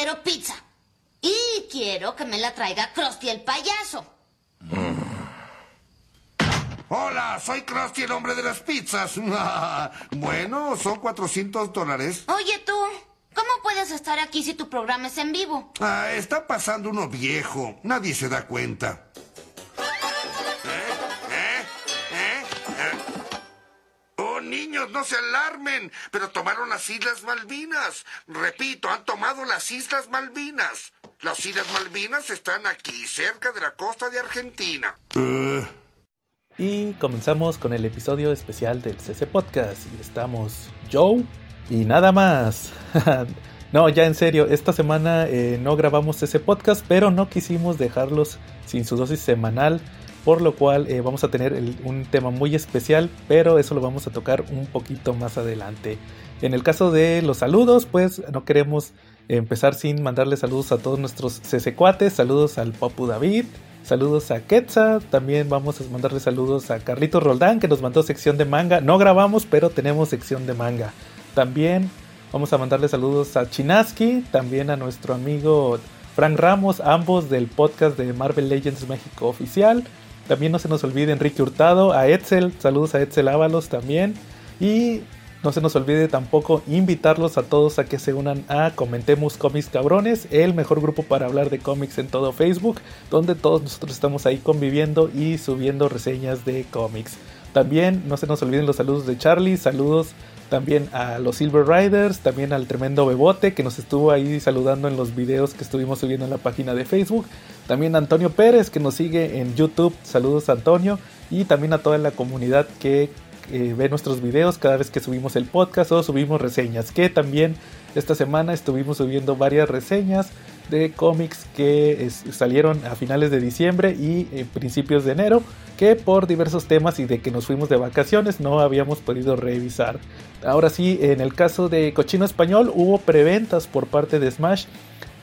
quiero pizza. Y quiero que me la traiga Krusty el payaso. Hola, soy Krusty, el hombre de las pizzas. bueno, son 400 dólares. Oye tú, ¿cómo puedes estar aquí si tu programa es en vivo? Ah, está pasando uno viejo. Nadie se da cuenta. No se alarmen. Pero tomaron las Islas Malvinas. Repito, han tomado las Islas Malvinas. Las Islas Malvinas están aquí, cerca de la costa de Argentina. Y comenzamos con el episodio especial del CC Podcast. Y estamos Joe y nada más. no, ya en serio, esta semana eh, no grabamos CC Podcast, pero no quisimos dejarlos sin su dosis semanal. Por lo cual eh, vamos a tener un tema muy especial, pero eso lo vamos a tocar un poquito más adelante. En el caso de los saludos, pues no queremos empezar sin mandarle saludos a todos nuestros cuates. Saludos al Papu David, Saludos a Quetza, también vamos a mandarle saludos a Carlitos Roldán que nos mandó sección de manga. No grabamos, pero tenemos sección de manga. También vamos a mandarle saludos a Chinaski, también a nuestro amigo Frank Ramos, ambos del podcast de Marvel Legends México Oficial. También no se nos olvide Enrique Hurtado, a Etzel, saludos a Etzel Ábalos también. Y no se nos olvide tampoco invitarlos a todos a que se unan a Comentemos Cómics Cabrones, el mejor grupo para hablar de cómics en todo Facebook, donde todos nosotros estamos ahí conviviendo y subiendo reseñas de cómics. También no se nos olviden los saludos de Charlie, saludos también a los Silver Riders, también al tremendo Bebote que nos estuvo ahí saludando en los videos que estuvimos subiendo en la página de Facebook. También a Antonio Pérez que nos sigue en YouTube, saludos Antonio. Y también a toda la comunidad que eh, ve nuestros videos cada vez que subimos el podcast o subimos reseñas. Que también esta semana estuvimos subiendo varias reseñas de cómics que salieron a finales de diciembre y eh, principios de enero que por diversos temas y de que nos fuimos de vacaciones no habíamos podido revisar. Ahora sí, en el caso de Cochino Español hubo preventas por parte de Smash.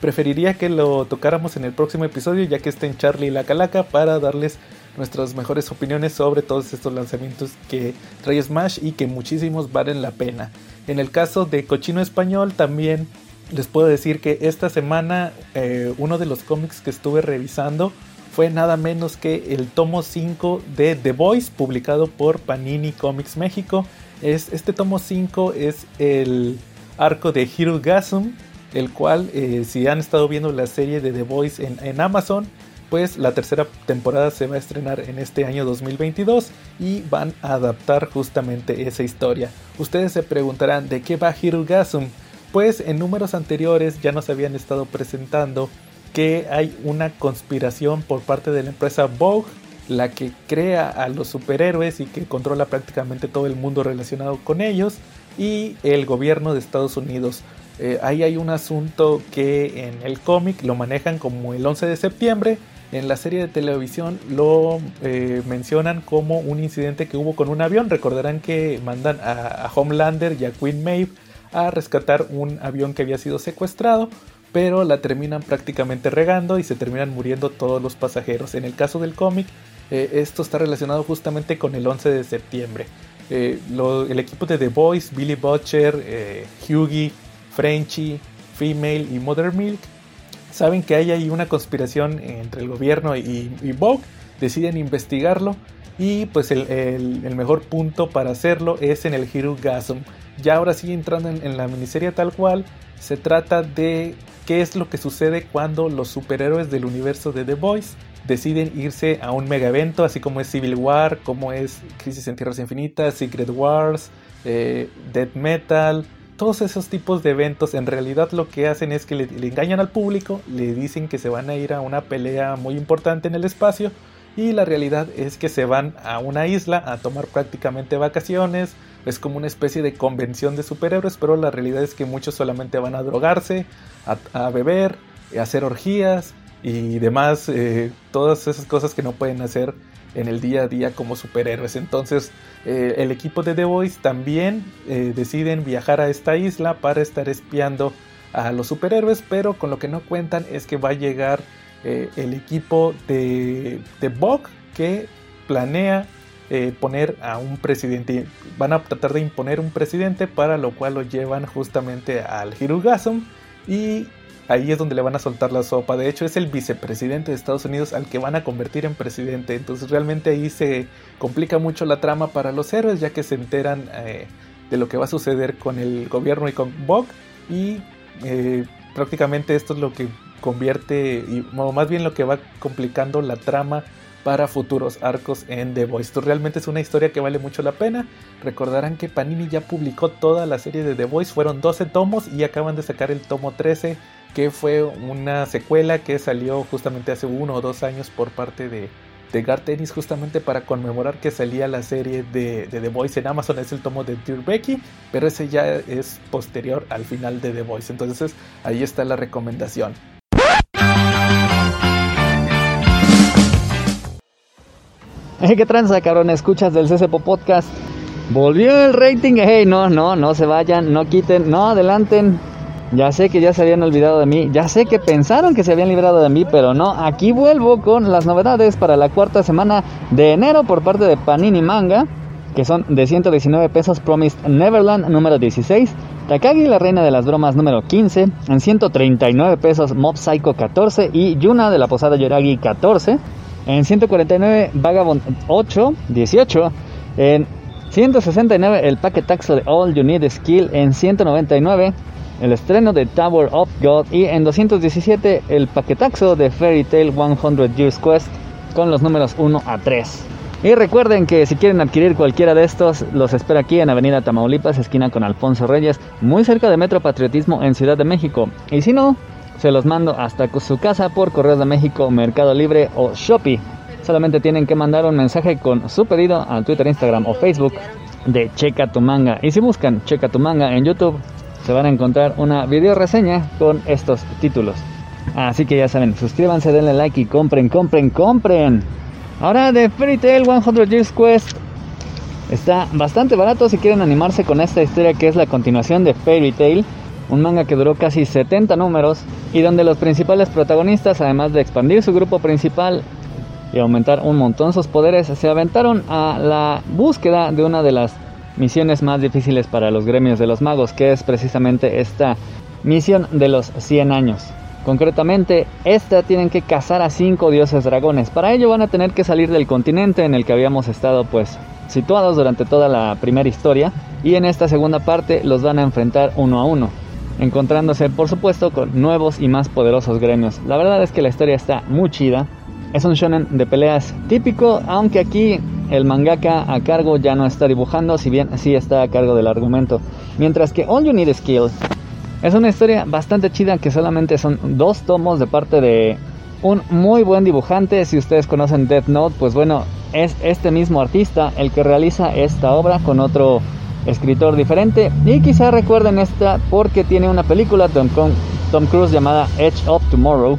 Preferiría que lo tocáramos en el próximo episodio ya que estén Charlie y la Calaca para darles nuestras mejores opiniones sobre todos estos lanzamientos que trae Smash y que muchísimos valen la pena. En el caso de Cochino Español también les puedo decir que esta semana eh, uno de los cómics que estuve revisando fue nada menos que el tomo 5 de The Voice publicado por Panini Comics México. Es, este tomo 5 es el arco de Hirugasum, el cual eh, si han estado viendo la serie de The Voice en, en Amazon, pues la tercera temporada se va a estrenar en este año 2022 y van a adaptar justamente esa historia. Ustedes se preguntarán de qué va Hirugasum. Pues en números anteriores ya nos habían estado presentando que hay una conspiración por parte de la empresa Vogue, la que crea a los superhéroes y que controla prácticamente todo el mundo relacionado con ellos, y el gobierno de Estados Unidos. Eh, ahí hay un asunto que en el cómic lo manejan como el 11 de septiembre, en la serie de televisión lo eh, mencionan como un incidente que hubo con un avión. Recordarán que mandan a, Homelander y a Queen Maeve a rescatar un avión que había sido secuestrado, pero la terminan prácticamente regando y se terminan muriendo todos los pasajeros. En el caso del cómic, eh, esto está relacionado justamente con el 11 de septiembre. Eh, el equipo de The Boys, Billy Butcher, Hughie, Frenchy, Female y Mother Milk saben que hay ahí una conspiración entre el gobierno y, Vogue, deciden investigarlo y pues el, mejor punto para hacerlo es en el Hirugasum. Ya ahora sí entrando en, la miniserie tal cual, se trata de qué es lo que sucede cuando los superhéroes del universo de The Boys deciden irse a un mega evento, así como es Civil War, como es Crisis en Tierras Infinitas, Secret Wars, eh, Dead Metal, todos esos tipos de eventos en realidad lo que hacen es que le, engañan al público, le dicen que se van a ir a una pelea muy importante en el espacio y la realidad es que se van a una isla a tomar prácticamente vacaciones, es como una especie de convención de superhéroes, pero la realidad es que muchos solamente van a drogarse, a, beber, a hacer orgías y demás, eh, todas esas cosas que no pueden hacer en el día a día como superhéroes. Entonces eh, el equipo de The Voice también eh, deciden viajar a esta isla para estar espiando a los superhéroes, pero con lo que no cuentan es que va a llegar el equipo de, de que planea poner a un presidente. Van a tratar de imponer un presidente para lo cual lo llevan justamente al Hirugasum y ahí es donde le van a soltar la sopa. De hecho, es el vicepresidente de Estados Unidos al que van a convertir en presidente. Entonces, realmente ahí se complica mucho la trama para los héroes, ya que se enteran eh, de lo que va a suceder con el gobierno y con Bog. Y eh, prácticamente esto es lo que convierte, y, o más bien lo que va complicando la trama para futuros arcos en The Voice. Esto realmente es una historia que vale mucho la pena. Recordarán que Panini ya publicó toda la serie de The Voice, fueron 12 tomos y acaban de sacar el tomo 13, que fue una secuela que salió justamente hace uno o dos años por parte de, de Gar Tennis justamente para conmemorar que salía la serie de, de, The Voice en Amazon, es el tomo de Dear Becky, pero ese ya es posterior al final de The Voice, entonces ahí está la recomendación. ¿Qué tranza, cabrón? Escuchas del CCPO Podcast. Volvió el rating. Hey, no, no, no se vayan, no quiten, no adelanten. Ya sé que ya se habían olvidado de mí. Ya sé que pensaron que se habían librado de mí, pero no. Aquí vuelvo con las novedades para la cuarta semana de enero por parte de Panini Manga. Que son de 119 pesos Promised Neverland número 16. Takagi, la reina de las bromas número 15. En 139 pesos Mob Psycho 14. Y Yuna de la Posada Yoragi 14. En 149 Vagabond 8, 18. En 169 el paquetaxo de All You Need Skill. En 199 el estreno de Tower of God. Y en 217 el paquetaxo de Fairy Tail 100 Years Quest con los números 1 a 3. Y recuerden que si quieren adquirir cualquiera de estos, los espero aquí en Avenida Tamaulipas, esquina con Alfonso Reyes, muy cerca de Metro Patriotismo en Ciudad de México. Y si no, se los mando hasta su casa por Correos de México, Mercado Libre o Shopee. Solamente tienen que mandar un mensaje con su pedido a Twitter, Instagram o Facebook de Checa tu manga. Y si buscan Checa tu manga en YouTube, se van a encontrar una video reseña con estos títulos. Así que ya saben, suscríbanse, denle like y compren, compren, compren. Ahora de Fairy Tail 100 Years Quest está bastante barato si quieren animarse con esta historia que es la continuación de Fairy Tail un manga que duró casi 70 números y donde los principales protagonistas, además de expandir su grupo principal y aumentar un montón sus poderes, se aventaron a la búsqueda de una de las misiones más difíciles para los gremios de los magos, que es precisamente esta misión de los 100 años. Concretamente, esta tienen que cazar a cinco dioses dragones. Para ello van a tener que salir del continente en el que habíamos estado pues situados durante toda la primera historia y en esta segunda parte los van a enfrentar uno a uno encontrándose por supuesto con nuevos y más poderosos gremios. La verdad es que la historia está muy chida. Es un shonen de peleas típico, aunque aquí el mangaka a cargo ya no está dibujando, si bien sí está a cargo del argumento. Mientras que All You Need Is Skill es una historia bastante chida que solamente son dos tomos de parte de un muy buen dibujante. Si ustedes conocen Death Note, pues bueno, es este mismo artista el que realiza esta obra con otro escritor diferente. Y quizá recuerden esta porque tiene una película Tom, Tom Cruise llamada Edge of Tomorrow,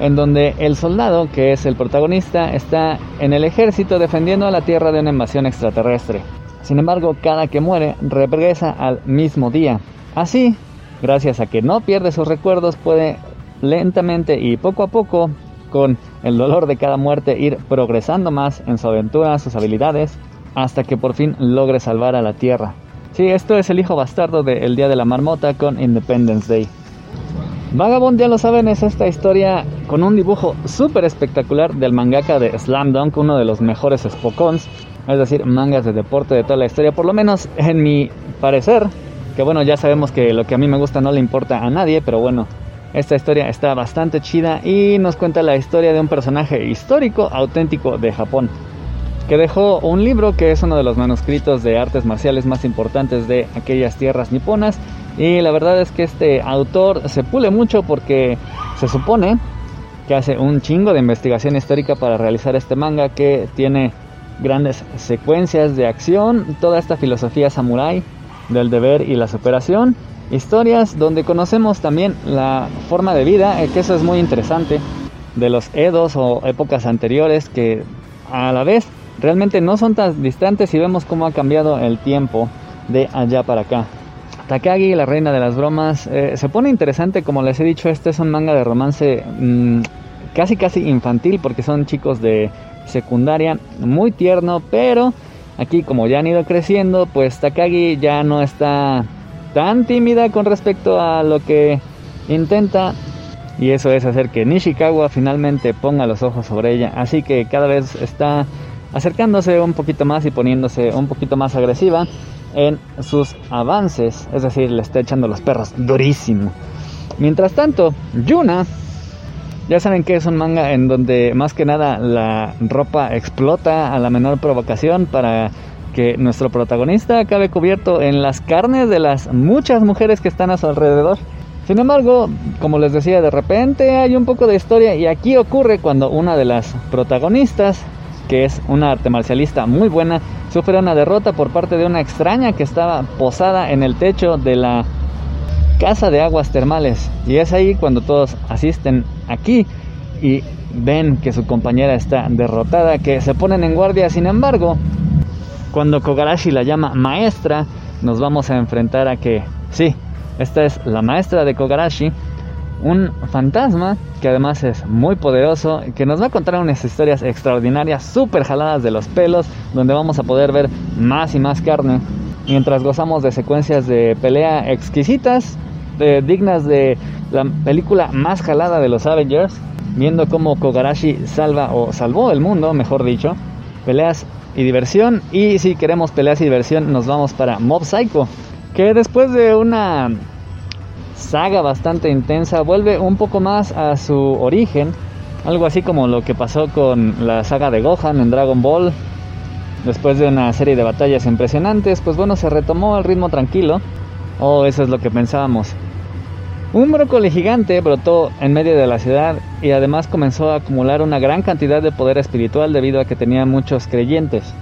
en donde el soldado, que es el protagonista, está en el ejército defendiendo a la Tierra de una invasión extraterrestre. Sin embargo, cada que muere regresa al mismo día. Así, gracias a que no pierde sus recuerdos, puede lentamente y poco a poco, con el dolor de cada muerte, ir progresando más en su aventura, sus habilidades, hasta que por fin logre salvar a la Tierra. Sí, esto es el hijo bastardo de El Día de la Marmota con Independence Day. Vagabond, ya lo saben, es esta historia con un dibujo súper espectacular del mangaka de Slam Dunk, uno de los mejores Spokons, es decir, mangas de deporte de toda la historia, por lo menos en mi parecer, que bueno, ya sabemos que lo que a mí me gusta no le importa a nadie, pero bueno, esta historia está bastante chida y nos cuenta la historia de un personaje histórico auténtico de Japón que dejó un libro que es uno de los manuscritos de artes marciales más importantes de aquellas tierras niponas. Y la verdad es que este autor se pule mucho porque se supone que hace un chingo de investigación histórica para realizar este manga que tiene grandes secuencias de acción, toda esta filosofía samurái del deber y la superación, historias donde conocemos también la forma de vida, eh, que eso es muy interesante, de los Edos o épocas anteriores que a la vez realmente no son tan distantes y vemos cómo ha cambiado el tiempo de allá para acá. Takagi, la reina de las bromas, eh, se pone interesante, como les he dicho, este es un manga de romance mmm, casi casi infantil porque son chicos de secundaria, muy tierno, pero aquí como ya han ido creciendo, pues Takagi ya no está tan tímida con respecto a lo que intenta y eso es hacer que Nishikawa finalmente ponga los ojos sobre ella. Así que cada vez está acercándose un poquito más y poniéndose un poquito más agresiva en sus avances, es decir, le está echando los perros durísimo. Mientras tanto, Yuna, ya saben que es un manga en donde más que nada la ropa explota a la menor provocación para que nuestro protagonista acabe cubierto en las carnes de las muchas mujeres que están a su alrededor. Sin embargo, como les decía, de repente hay un poco de historia y aquí ocurre cuando una de las protagonistas, que es una arte marcialista muy buena, sufre una derrota por parte de una extraña que estaba posada en el techo de la casa de aguas termales. Y es ahí cuando todos asisten aquí y ven que su compañera está derrotada, que se ponen en guardia. Sin embargo, cuando Kogarashi la llama maestra, nos vamos a enfrentar a que sí, esta es la maestra de Kogarashi, un fantasma que además es muy poderoso, que nos va a contar unas historias extraordinarias, súper jaladas de los pelos, donde vamos a poder ver más y más carne, mientras gozamos de secuencias de pelea exquisitas, dignas de la película más jalada de los Avengers, viendo cómo Kogarashi salva o salvó el mundo, mejor dicho, peleas y diversión, y si queremos peleas y diversión nos vamos para Mob Psycho, que después de una saga bastante intensa vuelve un poco más a su origen, algo así como lo que pasó con la saga de Gohan en Dragon Ball. Después de una serie de batallas impresionantes, pues bueno, se retomó el ritmo tranquilo, o eso es lo que pensábamos. Un brócoli gigante brotó en medio de la ciudad y además comenzó a acumular una gran cantidad de poder espiritual debido a que tenía muchos creyentes.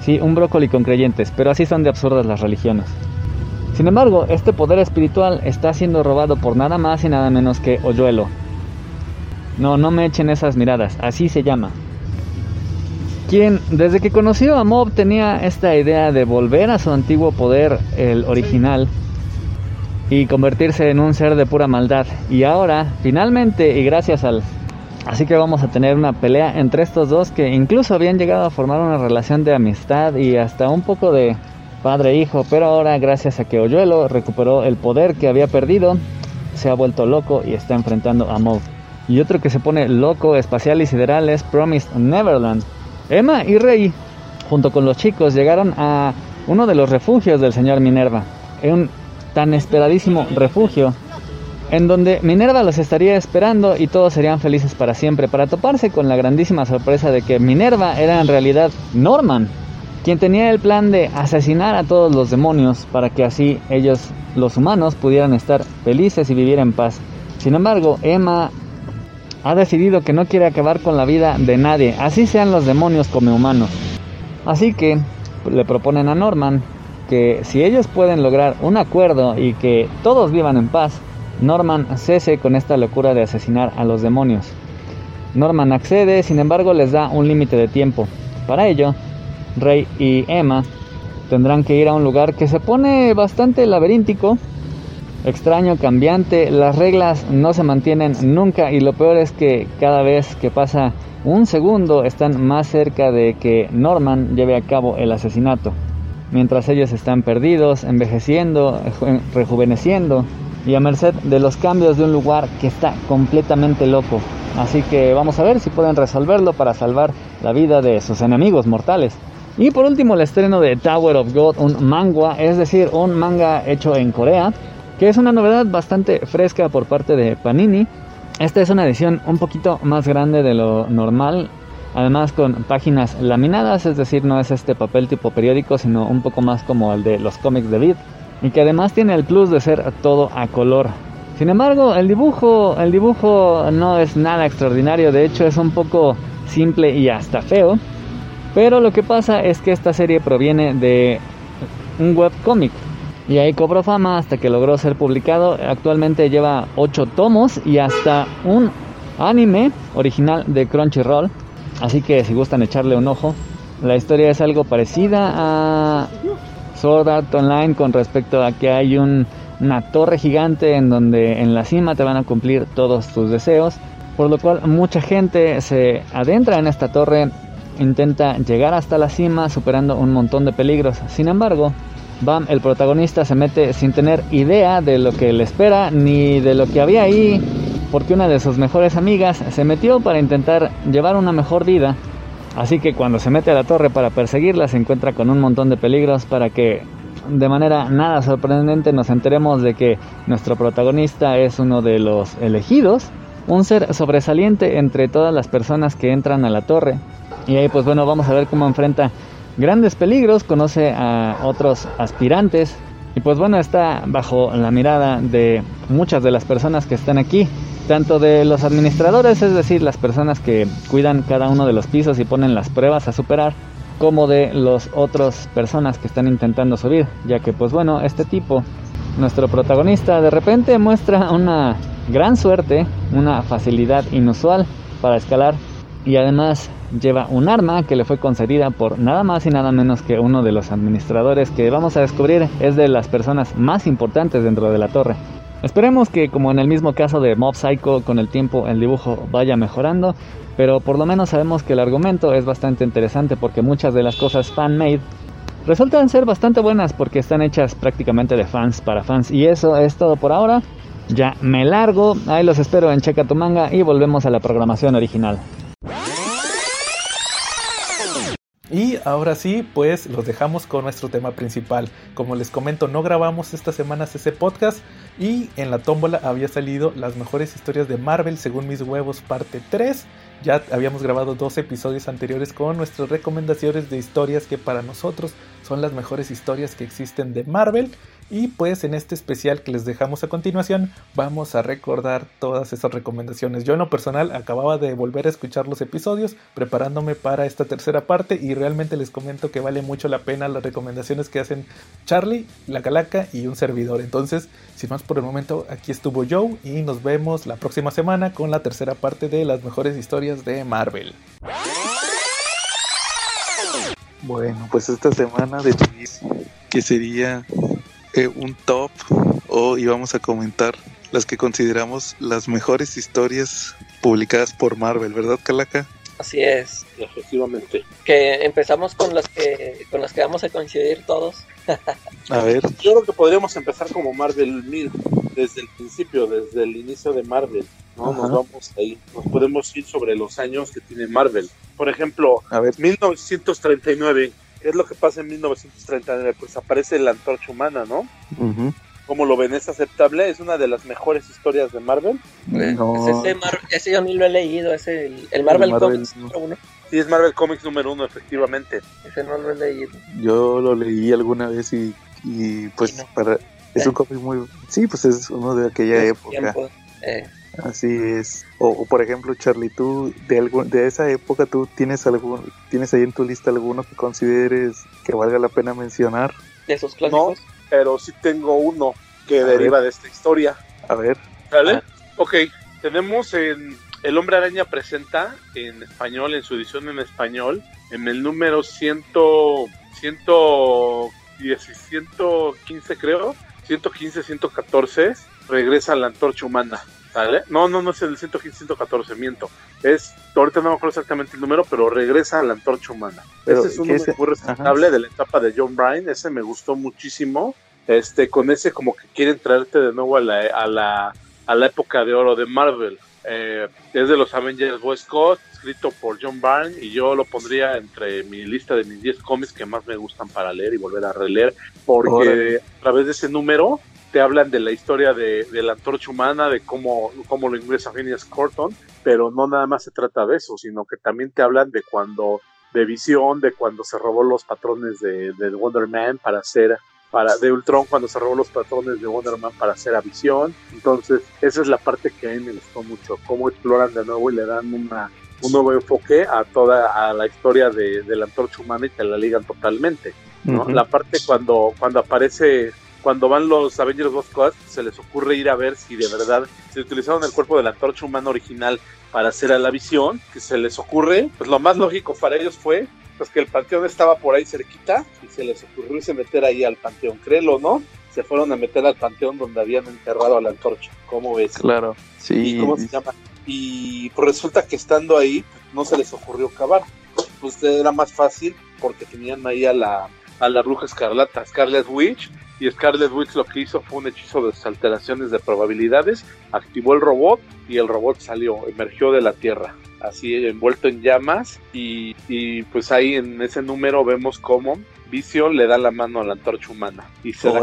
Sí, un brócoli con creyentes, pero así son de absurdas las religiones. Sin embargo, este poder espiritual está siendo robado por nada más y nada menos que Oyuelo. No, no me echen esas miradas, así se llama. Quien desde que conoció a Mob tenía esta idea de volver a su antiguo poder, el original, y convertirse en un ser de pura maldad. Y ahora, finalmente, y gracias al... Así que vamos a tener una pelea entre estos dos que incluso habían llegado a formar una relación de amistad y hasta un poco de padre e hijo, pero ahora gracias a que Oyuelo recuperó el poder que había perdido, se ha vuelto loco y está enfrentando a Mob. Y otro que se pone loco, espacial y sideral es Promised Neverland. Emma y Rey, junto con los chicos, llegaron a uno de los refugios del señor Minerva, un tan esperadísimo refugio, en donde Minerva los estaría esperando y todos serían felices para siempre, para toparse con la grandísima sorpresa de que Minerva era en realidad Norman, quien tenía el plan de asesinar a todos los demonios para que así ellos, los humanos, pudieran estar felices y vivir en paz. Sin embargo, Emma ha decidido que no quiere acabar con la vida de nadie, así sean los demonios como humanos. Así que le proponen a Norman que si ellos pueden lograr un acuerdo y que todos vivan en paz, Norman cese con esta locura de asesinar a los demonios. Norman accede, sin embargo les da un límite de tiempo. Para ello, Rey y Emma tendrán que ir a un lugar que se pone bastante laberíntico, extraño, cambiante, las reglas no se mantienen nunca y lo peor es que cada vez que pasa un segundo están más cerca de que Norman lleve a cabo el asesinato, mientras ellos están perdidos, envejeciendo, rejuveneciendo y a merced de los cambios de un lugar que está completamente loco. Así que vamos a ver si pueden resolverlo para salvar la vida de sus enemigos mortales. Y por último el estreno de Tower of God, un manga, es decir, un manga hecho en Corea, que es una novedad bastante fresca por parte de Panini. Esta es una edición un poquito más grande de lo normal, además con páginas laminadas, es decir, no es este papel tipo periódico, sino un poco más como el de los cómics de Vid, y que además tiene el plus de ser todo a color. Sin embargo, el dibujo, el dibujo no es nada extraordinario, de hecho es un poco simple y hasta feo. Pero lo que pasa es que esta serie proviene de un webcómic y ahí cobró fama hasta que logró ser publicado. Actualmente lleva 8 tomos y hasta un anime original de Crunchyroll. Así que si gustan echarle un ojo, la historia es algo parecida a Sword Art Online con respecto a que hay una torre gigante en donde en la cima te van a cumplir todos tus deseos. Por lo cual mucha gente se adentra en esta torre intenta llegar hasta la cima superando un montón de peligros. Sin embargo, Bam, el protagonista, se mete sin tener idea de lo que le espera ni de lo que había ahí porque una de sus mejores amigas se metió para intentar llevar una mejor vida. Así que cuando se mete a la torre para perseguirla se encuentra con un montón de peligros para que de manera nada sorprendente nos enteremos de que nuestro protagonista es uno de los elegidos, un ser sobresaliente entre todas las personas que entran a la torre. Y ahí pues bueno, vamos a ver cómo enfrenta grandes peligros, conoce a otros aspirantes. Y pues bueno, está bajo la mirada de muchas de las personas que están aquí, tanto de los administradores, es decir, las personas que cuidan cada uno de los pisos y ponen las pruebas a superar, como de los otros personas que están intentando subir, ya que pues bueno, este tipo, nuestro protagonista, de repente muestra una gran suerte, una facilidad inusual para escalar y además lleva un arma que le fue concedida por nada más y nada menos que uno de los administradores que vamos a descubrir es de las personas más importantes dentro de la torre. Esperemos que como en el mismo caso de Mob Psycho con el tiempo el dibujo vaya mejorando, pero por lo menos sabemos que el argumento es bastante interesante porque muchas de las cosas fan-made resultan ser bastante buenas porque están hechas prácticamente de fans para fans y eso es todo por ahora. Ya me largo, ahí los espero en Checa tu manga y volvemos a la programación original. Y ahora sí, pues los dejamos con nuestro tema principal. Como les comento, no grabamos esta semana ese podcast y en la tómbola había salido las mejores historias de Marvel según mis huevos parte 3. Ya habíamos grabado dos episodios anteriores con nuestras recomendaciones de historias que para nosotros son las mejores historias que existen de Marvel. Y pues en este especial que les dejamos a continuación vamos a recordar todas esas recomendaciones. Yo en lo personal acababa de volver a escuchar los episodios preparándome para esta tercera parte y realmente les comento que vale mucho la pena las recomendaciones que hacen Charlie, la Calaca y un servidor. Entonces, sin más por el momento, aquí estuvo Joe y nos vemos la próxima semana con la tercera parte de las mejores historias de Marvel. Bueno, pues esta semana de que sería eh, un top o íbamos a comentar las que consideramos las mejores historias publicadas por Marvel, ¿verdad, Calaca? Así es. Efectivamente. Que empezamos con las que con las que vamos a coincidir todos. a ver. Yo creo que podríamos empezar como Marvel 1000 desde el principio, desde el inicio de Marvel. ¿no? Nos vamos ahí. Nos podemos ir sobre los años que tiene Marvel. Por ejemplo, a ver. 1939 ¿Qué es lo que pasa en 1939? Pues aparece la antorcha humana, ¿no? Como lo ven, es aceptable, es una de las mejores historias de Marvel. No. ese, ese, yo ni lo he leído, es el, Marvel, Comics número uno. Sí, es Marvel Comics número uno, efectivamente. Ese no lo he leído. Yo lo leí alguna vez y, y pues para es un cómic muy... Sí, pues es uno de aquella época. Eh. Así es. O, por ejemplo, Charlie, tú de algo, de esa época, tú tienes algún, tienes ahí en tu lista alguno que consideres que valga la pena mencionar. De esos clásicos. No, pero sí tengo uno que deriva de esta historia. A ver. ¿Vale? Ah. Ok, tenemos en El Hombre Araña presenta en español, en su edición en español, en el número 100, 110, 115 creo, 115, 114, regresa la antorcha humana. No, no, no es el 115, 114, miento. Es, ahorita no me acuerdo exactamente el número, pero regresa a la antorcha humana. ese es un número muy respetable de la etapa de John Bryan, ese me gustó muchísimo. Este, con ese como que quieren traerte de nuevo a la, a la, a la época de oro de Marvel. Eh, es de los Avengers Boy Scott, escrito por John Byrne, y yo lo pondría entre mi lista de mis 10 cómics que más me gustan para leer y volver a releer, porque a través de ese número te hablan de la historia de, la antorcha humana, de cómo, cómo lo ingresa Phineas Corton, pero no nada más se trata de eso, sino que también te hablan de cuando, de visión, de cuando se robó los patrones de, Wonder Man para hacer, para, de Ultron cuando se robó los patrones de Wonder Man para hacer a visión. Entonces, esa es la parte que a mí me gustó mucho, cómo exploran de nuevo y le dan una, un nuevo enfoque a toda a la historia de, la antorcha humana y te la ligan totalmente. ¿no? La parte cuando, cuando aparece cuando van los Avengers dos cosas, se les ocurre ir a ver si de verdad se utilizaron el cuerpo de la antorcha humana original para hacer a la visión, que se les ocurre, pues lo más lógico para ellos fue pues que el panteón estaba por ahí cerquita y se les ocurrió irse meter ahí al panteón, créelo, ¿no? Se fueron a meter al panteón donde habían enterrado a la antorcha, ¿cómo ves? Claro, sí. ¿Y cómo se llama? Y pues resulta que estando ahí no se les ocurrió cavar, pues era más fácil porque tenían ahí a la, a la bruja escarlata, Scarlet Witch, y Scarlet Witch lo que hizo fue un hechizo de alteraciones de probabilidades, activó el robot y el robot salió, emergió de la Tierra, así envuelto en llamas y, y pues ahí en ese número vemos cómo Vision le da la mano a la antorcha humana y se da,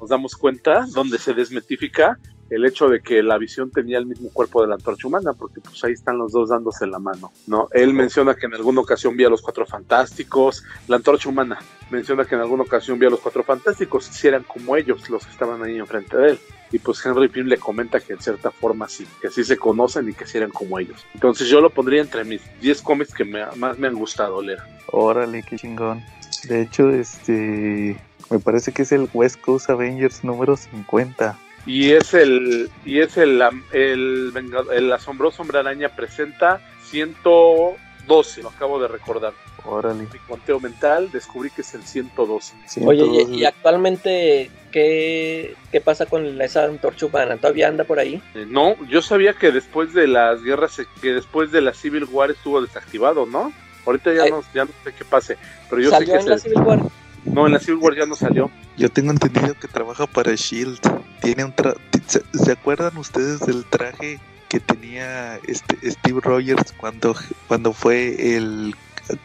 nos damos cuenta donde se desmetifica el hecho de que la visión tenía el mismo cuerpo de la antorcha humana, porque pues ahí están los dos dándose la mano, ¿no? Él menciona que en alguna ocasión vio a los cuatro fantásticos, la antorcha humana menciona que en alguna ocasión vio a los cuatro fantásticos, si eran como ellos los que estaban ahí enfrente de él. Y pues Henry Pym le comenta que en cierta forma sí, que sí se conocen y que sí eran como ellos. Entonces yo lo pondría entre mis 10 cómics que más me han gustado leer. Órale, qué chingón. De hecho, este me parece que es el West Coast Avengers número 50 y es el y es el el, el, asombroso hombre araña presenta 112 lo acabo de recordar. Órale. mi conteo mental descubrí que es el 112 oye y, actualmente ¿qué, qué pasa con esa antorcha humana todavía anda por ahí eh, no yo sabía que después de las guerras que después de la Civil War estuvo desactivado no ahorita ya no ya no sé qué pase pero yo sé que en la Civil War no, en la Civil War ya no salió. Yo tengo entendido que trabaja para Shield. Tiene un ¿Se, acuerdan ustedes del traje que tenía este Steve Rogers cuando cuando fue el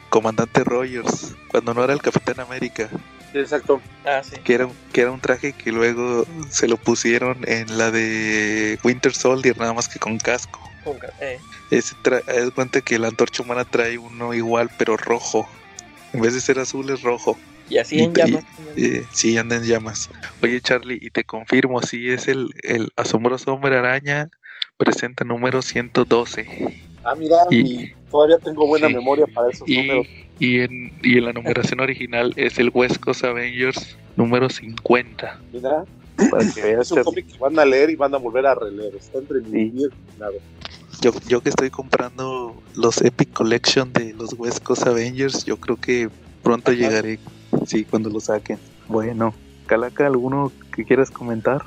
comandante Rogers, cuando no era el Capitán América? Exacto. Ah, sí. Que era, que era un traje que luego se lo pusieron en la de Winter Soldier, nada más que con casco. Eh. Ese es cuenta que la antorcha humana trae uno igual, pero rojo. En vez de ser azul, es rojo. Y así en llamas. sí, anda en llamas. Oye, Charlie, y te confirmo, sí, es el, el asombroso hombre araña, presenta número 112. Ah, mira, y, todavía tengo buena memoria para esos números. Y en, y en la numeración original es el West Coast Avengers número 50. Mira, para que es un cómic que van a leer y van a volver a releer. Está entre sí. Yo, yo que estoy comprando los Epic Collection de los West Coast Avengers, yo creo que pronto llegaré Sí, cuando lo saquen. Bueno, Calaca, ¿alguno que quieras comentar?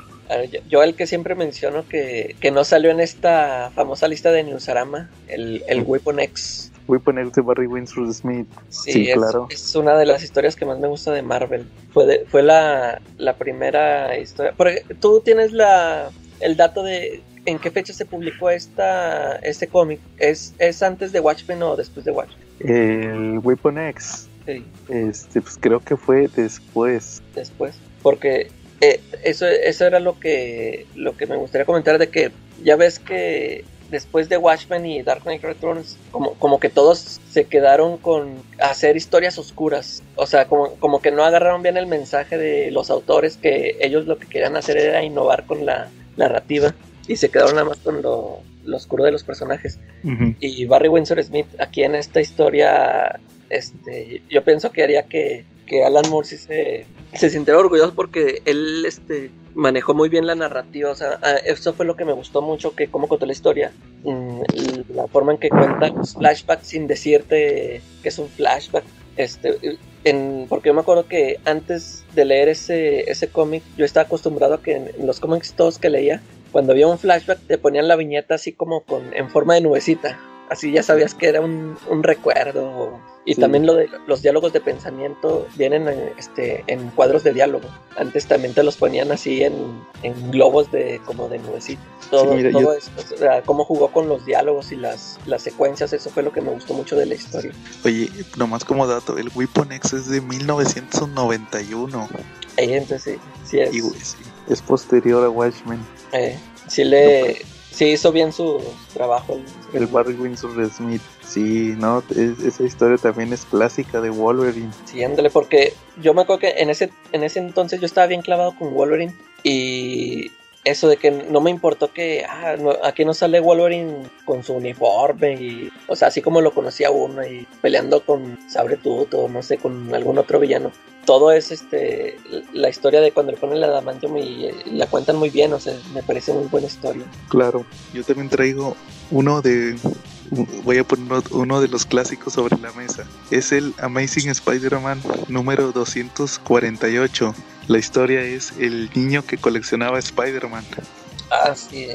Yo, el que siempre menciono que, que, no salió en esta famosa lista de Newsarama, el, el Weapon X. Weapon X de Barry Windsor Smith. Sí, es, claro. Es una de las historias que más me gusta de Marvel. Fue, fue la, la primera historia. Porque tú tienes la, el dato de en qué fecha se publicó esta, este cómic. ¿Es, ¿Es antes de Watchmen o después de Watchmen? El Weapon X este, pues creo que fue después. Después, porque eh, eso, eso era lo que, lo que me gustaría comentar de que ya ves que después de Watchmen y Dark Knight Returns, como, como que todos se quedaron con hacer historias oscuras. O sea, como, como que no agarraron bien el mensaje de los autores, que ellos lo que querían hacer era innovar con la narrativa. Y se quedaron nada más con lo, oscuro de los personajes. Y Barry Windsor Smith, aquí en esta historia, este, yo pienso que haría que, Alan Moore se, se sintiera orgulloso porque él este, manejó muy bien la narrativa. O sea, eso fue lo que me gustó mucho, que cómo contó la historia. Mm, la forma en que cuenta los flashbacks sin decirte que es un flashback. Este, en, porque yo me acuerdo que antes de leer ese, ese cómic, yo estaba acostumbrado a que en los cómics todos que leía, cuando había un flashback te ponían la viñeta así como con en forma de nubecita así ya sabías que era un, recuerdo. Y también lo de los diálogos de pensamiento vienen en, este, en cuadros de diálogo. Antes también te los ponían así en, globos de como de nubecita. Todo, todo eso, cómo jugó con los diálogos y las, las secuencias, eso fue lo que me gustó mucho de la historia. Oye, nomás como dato, el Weapon X es de 1991. Ahí entonces sí, es. es posterior a Watchmen. Eh, sí le sí hizo bien su trabajo. El, Barry Windsor Smith, sí, no, esa historia también es clásica de Wolverine. Sí, ándale, porque yo me acuerdo que en ese, en ese entonces yo estaba bien clavado con Wolverine y eso de que no me importó que ah, aquí no sale Wolverine con su uniforme y o sea así como lo conocía uno y peleando con Sabretooth o no sé con algún otro villano todo es este la historia de cuando le ponen el adamantium y, la cuentan muy bien o sea me parece muy buena historia claro yo también traigo uno de voy a poner uno de los clásicos sobre la mesa. Es el Amazing Spider-Man número 248. La historia es el niño que coleccionaba Spider-Man. Ah, sí.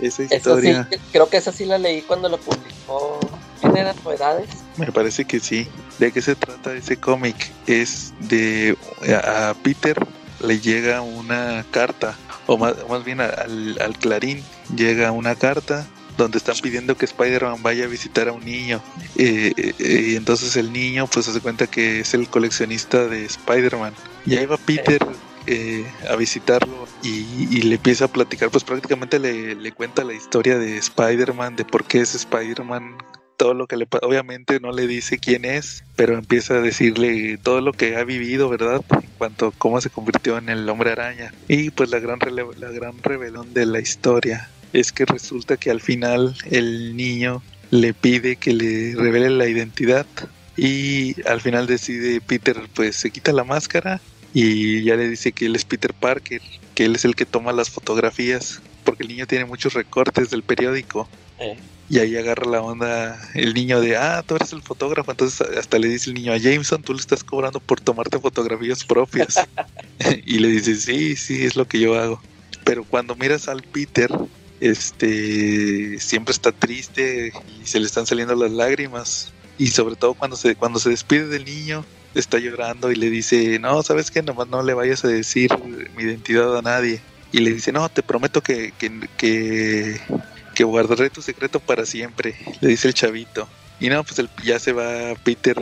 Esa historia. creo que esa sí la leí cuando lo publicó. ¿Quién eran novedades? Me parece que sí. ¿De qué se trata ese cómic? Es de a Peter le llega una carta, o más, más bien al, al Clarín llega una carta donde están pidiendo que Spider-Man vaya a visitar a un niño. Eh, eh, y entonces el niño pues se cuenta que es el coleccionista de Spider-Man. Y ahí va Peter eh, a visitarlo y, le empieza a platicar, pues prácticamente le, le cuenta la historia de Spider-Man, de por qué es Spider-Man, todo lo que le obviamente no le dice quién es, pero empieza a decirle todo lo que ha vivido, ¿verdad? En cuanto a cómo se convirtió en el hombre araña. Y pues la gran, la gran revelón de la historia es que resulta que al final el niño le pide que le revele la identidad y al final decide Peter pues se quita la máscara y ya le dice que él es Peter Parker, que él es el que toma las fotografías porque el niño tiene muchos recortes del periódico. Eh. Y ahí agarra la onda el niño de, ah, tú eres el fotógrafo. Entonces hasta le dice el niño a Jameson, tú le estás cobrando por tomarte fotografías propias. y le dice, sí, sí, es lo que yo hago. Pero cuando miras al Peter, este siempre está triste y se le están saliendo las lágrimas y sobre todo cuando se cuando se despide del niño está llorando y le dice no sabes qué nomás no le vayas a decir mi identidad a nadie y le dice no te prometo que que, que, guardaré tu secreto para siempre le dice el chavito y no pues ya se va Peter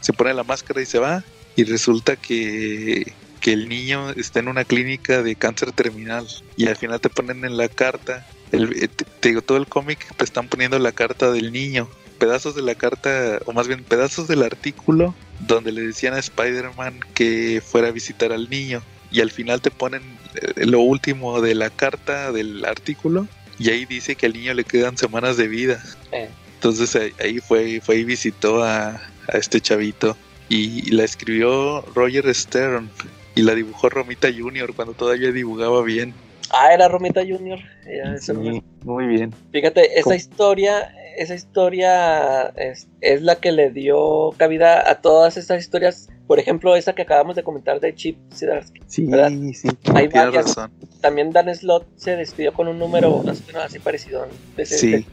se pone la máscara y se va y resulta que que el niño está en una clínica de cáncer terminal y al final te ponen en la carta el, eh, te digo, todo el cómic te están poniendo la carta del niño, pedazos de la carta, o más bien pedazos del artículo donde le decían a Spider-Man que fuera a visitar al niño. Y al final te ponen eh, lo último de la carta del artículo y ahí dice que al niño le quedan semanas de vida. Entonces ahí fue, fue y visitó a, a este chavito y la escribió Roger Stern y la dibujó Romita Jr. cuando todavía dibujaba bien. Ah, era Romita Junior. muy bien. Fíjate, esa historia, esa historia es, la que le dio cabida a todas estas historias. Por ejemplo, esa que acabamos de comentar de Chip Zdarsky. Sí, sí, Hay Razón. También Dan Slot se despidió con un número así parecido de ese sí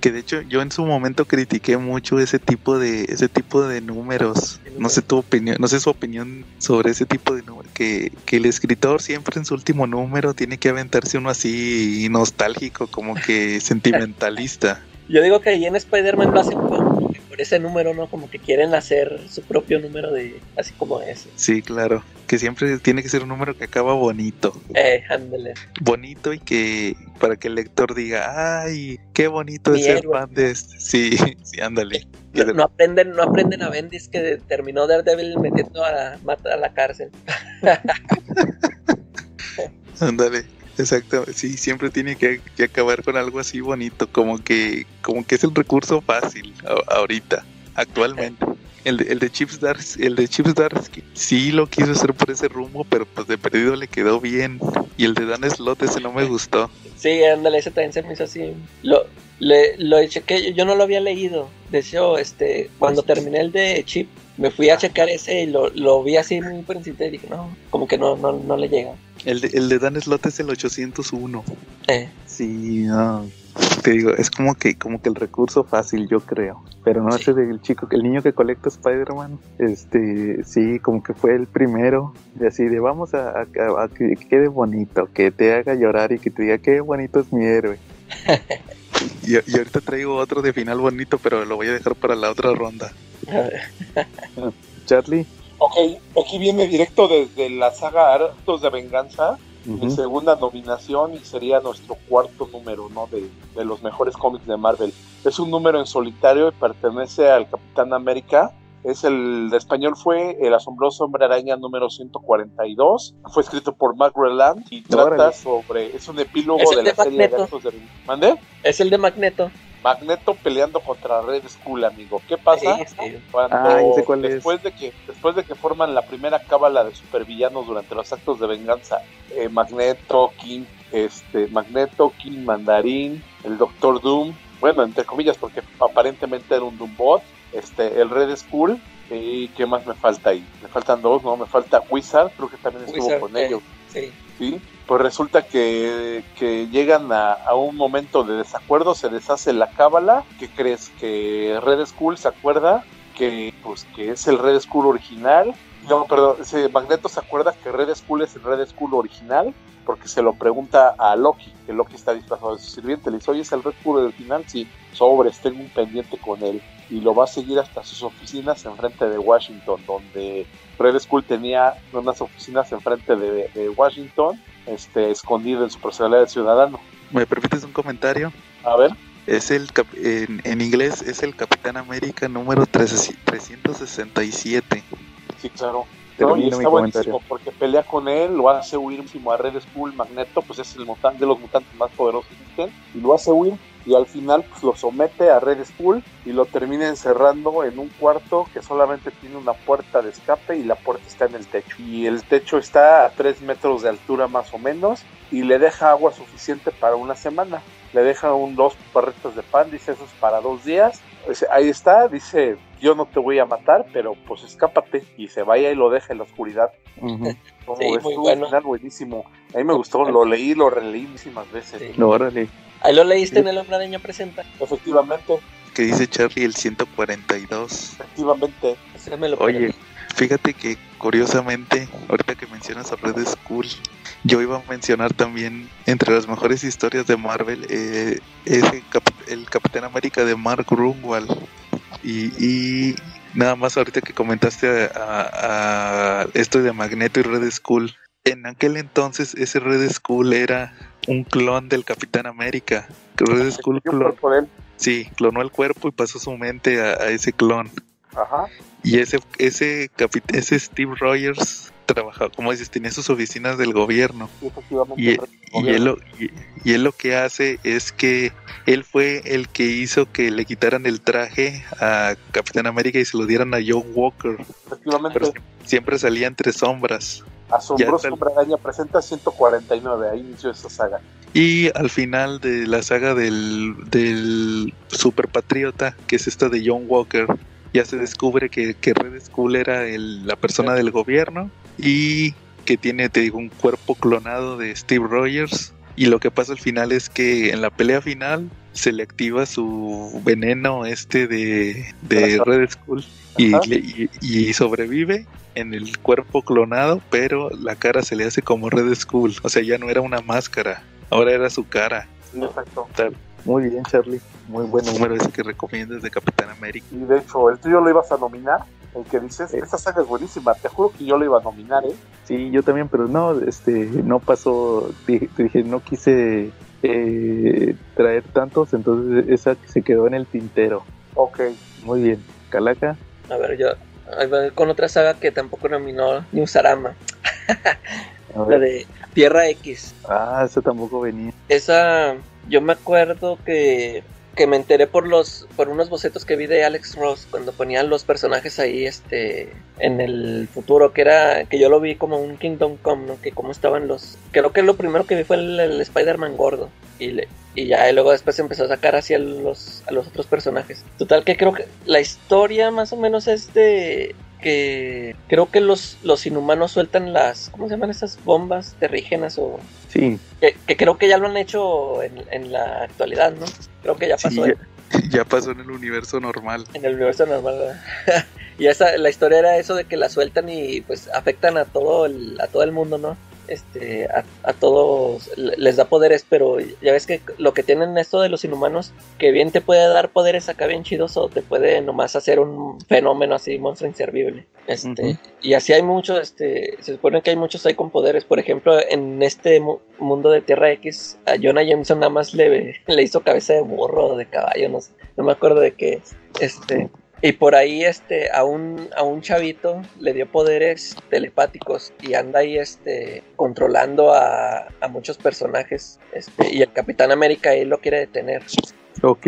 que de hecho yo en su momento critiqué mucho ese tipo de ese tipo de números. No sé tu opinión, no sé su opinión sobre ese tipo de números. Que, que el escritor siempre en su último número tiene que aventarse uno así nostálgico, como que sentimentalista. Yo digo que ahí en Spider-Man lo hacen ese número, ¿no? Como que quieren hacer su propio número de así como ese. Sí, claro. Que siempre tiene que ser un número que acaba bonito. Eh, ándale. Bonito y que para que el lector diga, ay, qué bonito es ser fan de este. Sí, sí, ándale. No, aprenden, no aprenden a Bendis que terminó Daredevil metiendo a, a la cárcel. ándale. Exacto, sí, siempre tiene que, acabar con algo así bonito, como que, como que es el recurso fácil ahorita, actualmente. El de, el de Chips Darsky, el de Chips Darsky sí lo quiso hacer por ese rumbo, pero pues de perdido le quedó bien. Y el de Dan Slot ese no me gustó. Sí, ándale, ese también se me hizo así. Lo, le, lo chequé, yo no lo había leído. De hecho, este, cuando terminé el de Chip, me fui a checar ese y lo, lo vi así muy por y dije, no, como que no, no, no le llega. El de, el de Dan Slot es el 801. Eh. Sí, no. Te digo, es como que, como que el recurso fácil, yo creo. Pero no, ese del chico, el niño que colecta Spider-Man, este, sí, como que fue el primero. Y así de vamos a, que quede bonito, que te haga llorar y que te diga qué bonito es mi héroe. y, y, ahorita traigo otro de final bonito, pero lo voy a dejar para la otra ronda. Charlie. Ok, aquí viene directo desde la saga Artos de Venganza, mi segunda nominación y sería nuestro cuarto número, ¿no? De, de, los mejores cómics de Marvel. Es un número en solitario y pertenece al Capitán América. Es el de español fue El asombroso hombre araña número 142. Fue escrito por Mark Reland y trata sobre es un epílogo de la serie de Artos de ¿Mande? Es el de Magneto. Magneto peleando contra Red Skull, amigo. ¿Qué pasa? Cuando ah, después de que después de que forman la primera cábala de supervillanos durante los actos de venganza, eh, Magneto, King, este, Magneto, King Mandarín, el Doctor Doom, bueno, entre comillas porque aparentemente era un Doombot, este, el Red Skull y qué más me falta ahí. Me faltan dos, no, me falta Wizard, creo que también estuvo con eh, ellos. Sí. ¿Sí? pues resulta que, llegan a, un momento de desacuerdo, se deshace la cábala, ¿qué crees? Que Red Skull se acuerda que pues que es el Red Skull original No, perdón, Magneto se acuerda que Red Skull es el Red Skull original porque se lo pregunta a Loki, que Loki está disfrazado de su sirviente. Le dice, oye, ¿es el Red Skull original? Sí, sobres, tengo un pendiente con él. Y lo va a seguir hasta sus oficinas enfrente de Washington, donde Red Skull tenía unas oficinas enfrente de, de Washington, este, escondido en su personalidad de ciudadano. ¿Me permites un comentario? A ver. Es el en, en, inglés es el Capitán América número 367. Sí, claro. No, y está buenísimo porque pelea con él, lo hace huir a Red Skull, Magneto, pues es el mutante de los mutantes más poderosos que existen, y lo hace huir y al final pues lo somete a Red Skull y lo termina encerrando en un cuarto que solamente tiene una puerta de escape y la puerta está en el techo. Y el techo está a 3 metros de altura más o menos y le deja agua suficiente para una semana. Le deja un dos barretas de pan, dice eso es para dos días. Ahí está, dice yo no te voy a matar, pero pues escápate y se vaya y lo deja en la oscuridad. es muy bueno. buenísimo. A mí me gustó, lo leí, lo releí muchísimas veces. Lo releí. Ahí lo leíste en el Hombre Presenta. Efectivamente. Que dice Charlie el 142. Efectivamente. Oye, fíjate que curiosamente, ahorita que mencionas a Red Skull, yo iba a mencionar también entre las mejores historias de Marvel eh, ese el Capitán América de Mark Grunwald. Y, nada más ahorita que comentaste a, esto de Magneto y Red Skull. En aquel entonces ese Red Skull era un clon del Capitán América. Red Skull clon. Sí, clonó el cuerpo y pasó su mente a, ese clon. Ajá. Y ese, ese, ese Steve Rogers trabajaba, como dices, tenía sus oficinas del gobierno. y, él lo, y, él lo que hace es que él fue el que hizo que le quitaran el traje a Capitán América y se lo dieran a John Walker. Efectivamente. siempre salía entre sombras. Asombroso Hombre Araña presenta 149, ahí inició esa saga. Y al final de la saga del, del Super Patriota, que es esta de John Walker, ya se descubre que, que Red Skull era el, la persona del gobierno y que tiene, te digo, un cuerpo clonado de Steve Rogers. Y lo que pasa al final es que en la pelea final se le activa su veneno este de, de Red Skull y, y, sobrevive en el cuerpo clonado, pero la cara se le hace como Red Skull. O sea, ya no era una máscara, ahora era su cara. Exacto. Muy bien, Charlie. Muy buen número ese que recomiendas de Capitán América. Y de hecho, el tuyo lo ibas a nominar. El que dices, esta saga es buenísima. Te juro que yo lo iba a nominar, ¿eh? Sí, yo también, pero no, este, no pasó. Dije, no quise eh, traer tantos, entonces esa se quedó en el tintero. Ok. Muy bien. Calaca. A ver, yo con otra saga que tampoco nominó ni Usarama. La de Tierra X. Ah, esa tampoco venía. Esa, yo me acuerdo que que me enteré por los por unos bocetos que vi de Alex Ross cuando ponían los personajes ahí este en el futuro que era que yo lo vi como un Kingdom Come ¿no? que cómo estaban los creo que lo primero que vi fue el, Spider-Man gordo y, y ya y luego después empezó a sacar hacia los a los otros personajes total que creo que la historia más o menos es de que creo que los, los inhumanos sueltan las, ¿cómo se llaman esas bombas terrígenas o...? Sí. Que, creo que ya lo han hecho en, en, la actualidad, ¿no? Creo que ya pasó. ya, pasó en el universo normal. En el universo normal. y esa, la historia era eso de que la sueltan y pues afectan a todo el, a todo el mundo, ¿no? Este, a, todos les da poderes, pero ya ves que lo que tienen esto de los inhumanos, que bien te puede dar poderes acá bien chidos o te puede nomás hacer un fenómeno así, monstruo inservible. Este, Y así hay muchos, este, se supone que hay muchos ahí con poderes. Por ejemplo, en este mundo de Tierra X, a Jonah Jameson nada más le, le hizo cabeza de burro o de caballo, no sé, no me acuerdo de qué. Este, y por ahí este, a, un, a un chavito le dio poderes telepáticos y anda ahí este, controlando a, a muchos personajes. Este, y el Capitán América ahí lo quiere detener. Ok.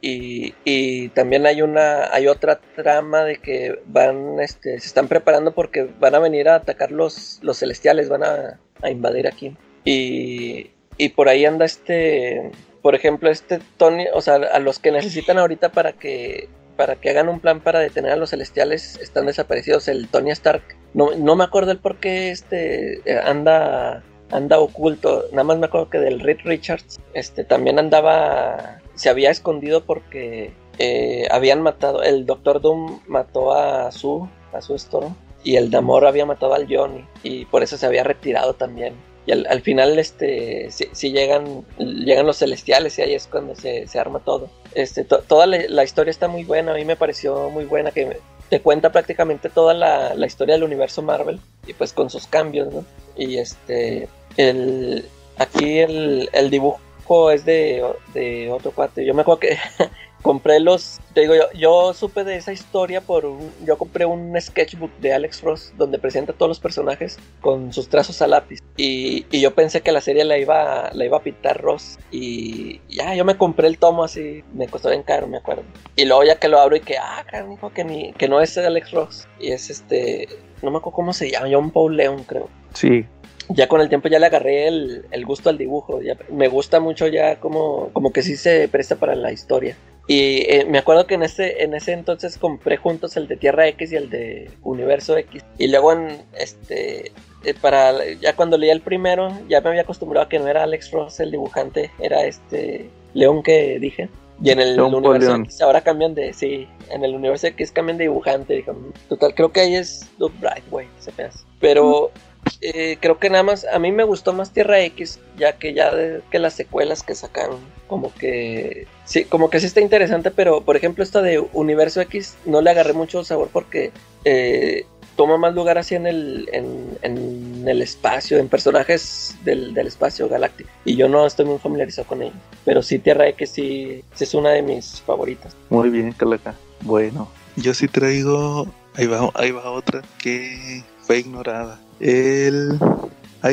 Y, y, también hay una hay otra trama de que van este se están preparando porque van a venir a atacar los, los celestiales van a, a invadir aquí y, y por ahí anda este por ejemplo este Tony o sea a los que necesitan ahorita para que para que hagan un plan para detener a los celestiales están desaparecidos. El Tony Stark, no, no me acuerdo el por qué este, eh, anda, anda oculto. Nada más me acuerdo que del Reed Richards este, también andaba, se había escondido porque eh, habían matado, el Doctor Doom mató a su, a su Storm. y el Namor había matado al Johnny y por eso se había retirado también. Y al, final, este, si, llegan, llegan los celestiales y ahí es cuando se, arma todo. Este, toda la, historia está muy buena, a mí me pareció muy buena que te cuenta prácticamente toda la, historia del universo Marvel y pues con sus cambios, ¿no? Y este, el, aquí el, el dibujo es de, de otro cuate. Yo me acuerdo que compré los, te digo, yo, yo supe de esa historia por un, yo compré un sketchbook de Alex Frost donde presenta todos los personajes con sus trazos a lápiz y, y yo pensé que la serie la iba, la iba a pintar Ross y ya, yo me compré el tomo así, me costó bien caro, me acuerdo. Y luego ya que lo abro y que, ah, carajo, que, ni, que no es Alex Ross y es este, no me acuerdo cómo se llama, John Paul Leon creo. Sí, ya con el tiempo ya le agarré el, el gusto al dibujo. Ya, me gusta mucho ya como, como que sí se presta para la historia. Y eh, me acuerdo que en ese, en ese entonces compré juntos el de Tierra X y el de Universo X. Y luego en este eh, para ya cuando leía el primero, ya me había acostumbrado a que no era Alex Ross el dibujante, era este León que dije. Y en el, universo X ahora cambian de, sí, en el universo X cambian de dibujante, total, creo que ahí es Doug Brightway, se Pero eh, creo que nada más, a mí me gustó más Tierra X, ya que ya de, que las secuelas que sacaron, como que sí, como que sí está interesante, pero por ejemplo esta de Universo X no le agarré mucho sabor porque eh, toma más lugar así en el, en, el espacio, en personajes del, espacio galáctico. Y yo no estoy muy familiarizado con ellos. Pero sí, Tierra X sí, sí es una de mis favoritas. Muy bien, Calaca. Bueno, yo sí traigo, ahí va, ahí va otra que fue ignorada el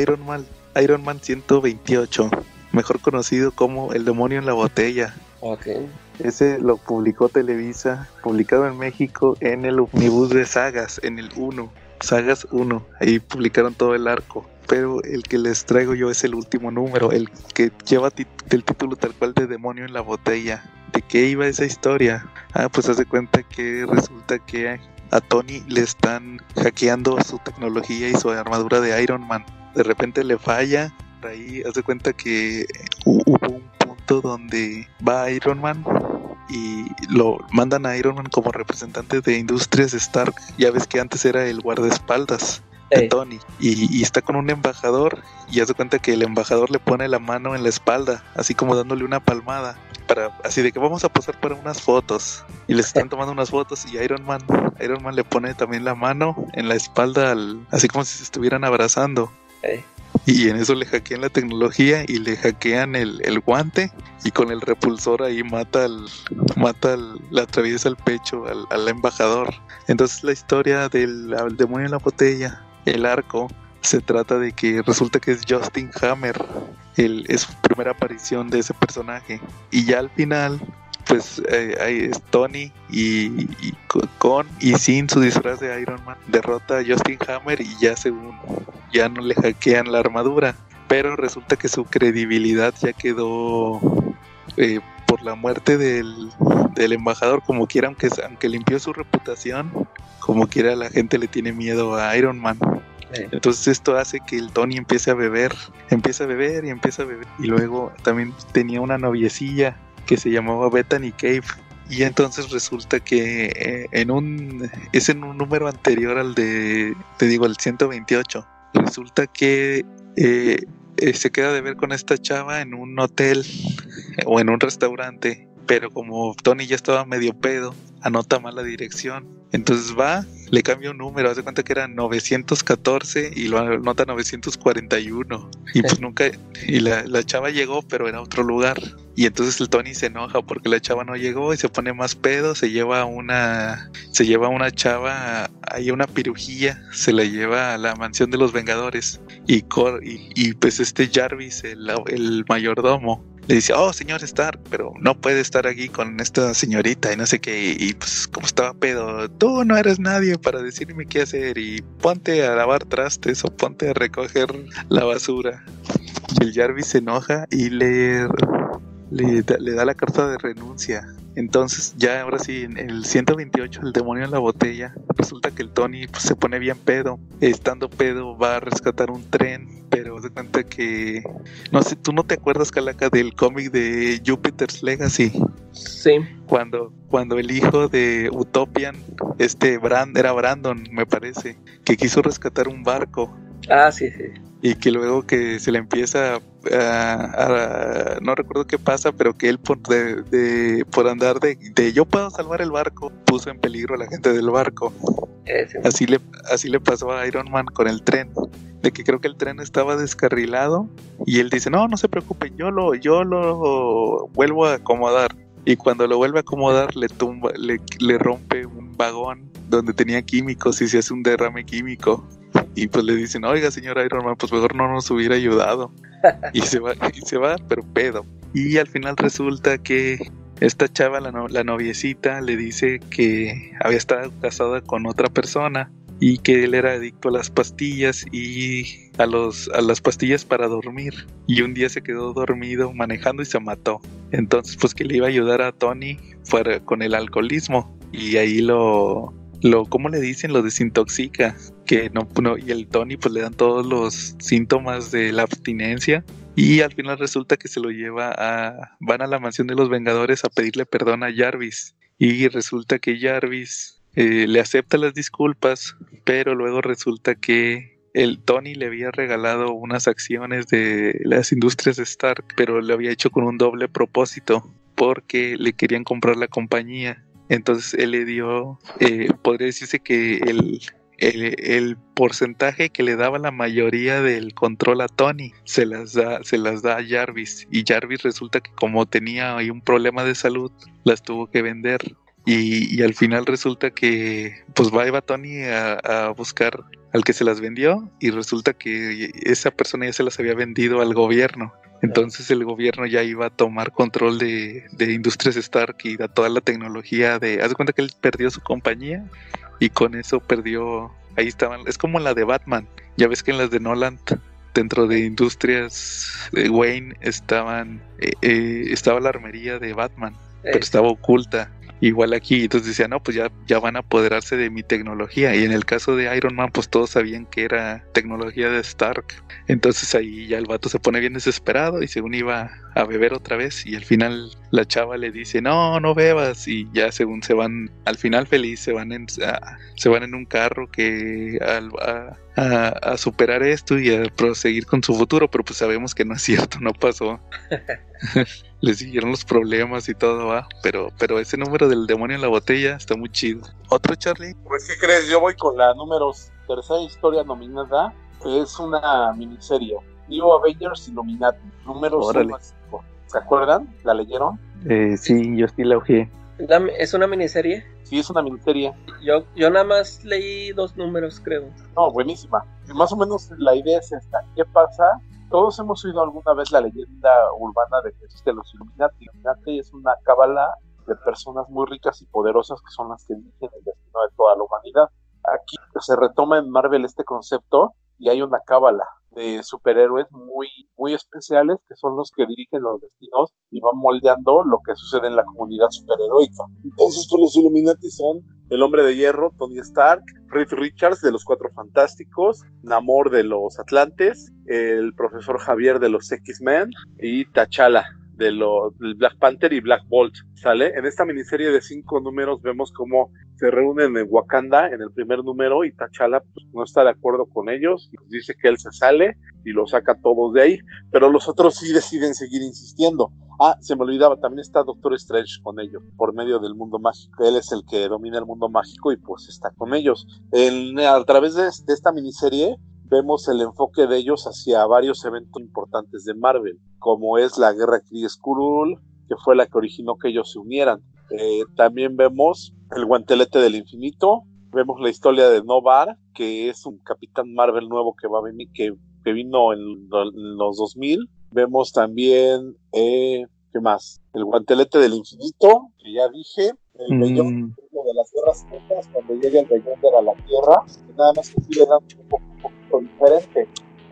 Iron Man, Iron Man 128, mejor conocido como El demonio en la botella. Okay. Ese lo publicó Televisa, publicado en México en el Omnibus de Sagas, en el 1, Sagas 1, ahí publicaron todo el arco. Pero el que les traigo yo es el último número, el que lleva el título tal cual de Demonio en la botella. ¿De qué iba esa historia? Ah, pues hace cuenta que resulta que a Tony le están hackeando su tecnología y su armadura de Iron Man. De repente le falla, ahí hace cuenta que hubo un punto donde va Iron Man y lo mandan a Iron Man como representante de Industrias Stark. Ya ves que antes era el guardaespaldas de Tony y, y, está con un embajador y hace cuenta que el embajador le pone la mano en la espalda, así como dándole una palmada para así de que vamos a pasar para unas fotos. Y les están tomando unas fotos y Iron Man Iron Man le pone también la mano en la espalda al, así como si se estuvieran abrazando. Y en eso le hackean la tecnología y le hackean el, el guante y con el repulsor ahí mata al mata al, le atraviesa el pecho al, al embajador. Entonces la historia del demonio en la botella el arco se trata de que resulta que es Justin Hammer el, es su primera aparición de ese personaje. Y ya al final, pues eh, ahí es Tony y, con y sin su disfraz de Iron Man derrota a Justin Hammer y ya según ya no le hackean la armadura. Pero resulta que su credibilidad ya quedó eh, por la muerte del, del embajador, como quiera, aunque, aunque limpió su reputación, como quiera la gente le tiene miedo a Iron Man. Entonces esto hace que el Tony empiece a beber, empieza a beber y empieza a beber. Y luego también tenía una noviecilla que se llamaba Bethany Cave. Y entonces resulta que eh, en un es en un número anterior al de te digo el 128. Resulta que eh, eh, se queda de ver con esta chava en un hotel o en un restaurante pero como Tony ya estaba medio pedo, anota mal la dirección. Entonces va, le cambia un número, hace cuenta que era 914 y lo anota 941. Y pues nunca, y la, la, chava llegó, pero era otro lugar. Y entonces el Tony se enoja porque la chava no llegó y se pone más pedo, se lleva una, se lleva una chava, hay una pirujilla, se la lleva a la mansión de los Vengadores. Y, y, y pues este Jarvis, el, el mayordomo, le dice, oh, señor Stark, pero no puede estar aquí con esta señorita y no sé qué. Y pues, como estaba pedo, tú no eres nadie para decirme qué hacer y ponte a lavar trastes o ponte a recoger la basura. Y el Jarvis se enoja y le, le, le da la carta de renuncia. Entonces, ya ahora sí, en el 128, el demonio en la botella, resulta que el Tony pues, se pone bien pedo. Estando pedo, va a rescatar un tren, pero se cuenta que. No sé, tú no te acuerdas, Calaca, del cómic de Jupiter's Legacy. Sí. Cuando, cuando el hijo de Utopian, este Brand, era Brandon, me parece, que quiso rescatar un barco. Ah, sí, sí. Y que luego que se le empieza a, no recuerdo qué pasa, pero que él por, de, por andar de, de, yo puedo salvar el barco, puso en peligro a la gente del barco. Así le, así le pasó a Iron Man con el tren de que creo que el tren estaba descarrilado y él dice, no, no se preocupen, yo lo, yo lo vuelvo a acomodar. Y cuando lo vuelve a acomodar, le tumba, le, le rompe un vagón donde tenía químicos y se hace un derrame químico. Y pues le dicen, oiga, señor Iron Man, pues mejor no nos hubiera ayudado. y se va, y se va, pero pedo. Y al final resulta que esta chava, la, la noviecita, le dice que había estado casada con otra persona y que él era adicto a las pastillas y a los a las pastillas para dormir y un día se quedó dormido manejando y se mató entonces pues que le iba a ayudar a Tony con el alcoholismo y ahí lo lo cómo le dicen lo desintoxica que no, y el Tony pues le dan todos los síntomas de la abstinencia y al final resulta que se lo lleva a van a la mansión de los Vengadores a pedirle perdón a Jarvis y resulta que Jarvis eh, le acepta las disculpas, pero luego resulta que el Tony le había regalado unas acciones de las industrias de Stark, pero lo había hecho con un doble propósito, porque le querían comprar la compañía. Entonces él le dio, eh, podría decirse que el, el, porcentaje que le daba la mayoría del control a Tony se las da, se las da a Jarvis. Y Jarvis resulta que como tenía ahí un problema de salud, las tuvo que vender. Y, al final resulta que pues va Eva Tony a, buscar al que se las vendió y resulta que esa persona ya se las había vendido al gobierno. Entonces el gobierno ya iba a tomar control de, de Industrias Stark y de toda la tecnología de... Haz de cuenta que él perdió su compañía y con eso perdió... Ahí estaban... Es como la de Batman. Ya ves que en las de Nolan dentro de Industrias de Wayne estaban... Eh, eh, estaba la armería de Batman, pero estaba oculta igual aquí, entonces decía, no, pues ya, ya van a apoderarse de mi tecnología. Y en el caso de Iron Man, pues todos sabían que era tecnología de Stark. Entonces ahí ya el vato se pone bien desesperado y según iba a beber otra vez y al final la chava le dice, no, no bebas y ya según se van, al final feliz, se van en, se van en un carro que a, a, superar esto y a proseguir con su futuro, pero pues sabemos que no es cierto, no pasó. Le siguieron los problemas y todo, va. Pero, pero ese número del demonio en la botella está muy chido. ¿Otro, Charlie? Pues, ¿qué crees? Yo voy con la número tercera historia nominada. Es una miniserie. New Avengers Illuminati. Número ¿Se acuerdan? ¿La leyeron? Eh, sí, yo sí la ojeé. ¿Es una miniserie? Sí, es una miniserie. Yo, yo nada más leí dos números, creo. No, buenísima. Y más o menos la idea es esta. ¿Qué pasa? Todos hemos oído alguna vez la leyenda urbana de que existe los Illuminati. Illuminati es una cábala de personas muy ricas y poderosas que son las que dirigen el destino de toda la humanidad. Aquí se retoma en Marvel este concepto y hay una cábala de superhéroes muy, muy especiales que son los que dirigen los destinos y van moldeando lo que sucede en la comunidad superheroica. Entonces, pues, los Illuminati son el Hombre de Hierro, Tony Stark, Reed Richards de los Cuatro Fantásticos, Namor de los Atlantes, el Profesor Javier de los X-Men y T'Challa de los Black Panther y Black Bolt, ¿sale? En esta miniserie de cinco números vemos cómo se reúnen en Wakanda en el primer número y T'Challa pues, no está de acuerdo con ellos y dice que él se sale y lo saca todos de ahí, pero los otros sí deciden seguir insistiendo. Ah, se me olvidaba, también está Doctor Strange con ellos, por medio del mundo mágico. Él es el que domina el mundo mágico y pues está con ellos. a través de esta miniserie vemos el enfoque de ellos hacia varios eventos importantes de Marvel, como es la guerra Kree Skrull, que fue la que originó que ellos se unieran. Eh, también vemos el guantelete del infinito, vemos la historia de Novar, que es un capitán Marvel nuevo que va a venir, que, que vino en, los 2000. Vemos también, eh, ¿qué más? El guantelete del infinito, que ya dije, el mm. de las guerras juntas, cuando llega el Beyonder a la Tierra, nada más que sí le dan un poco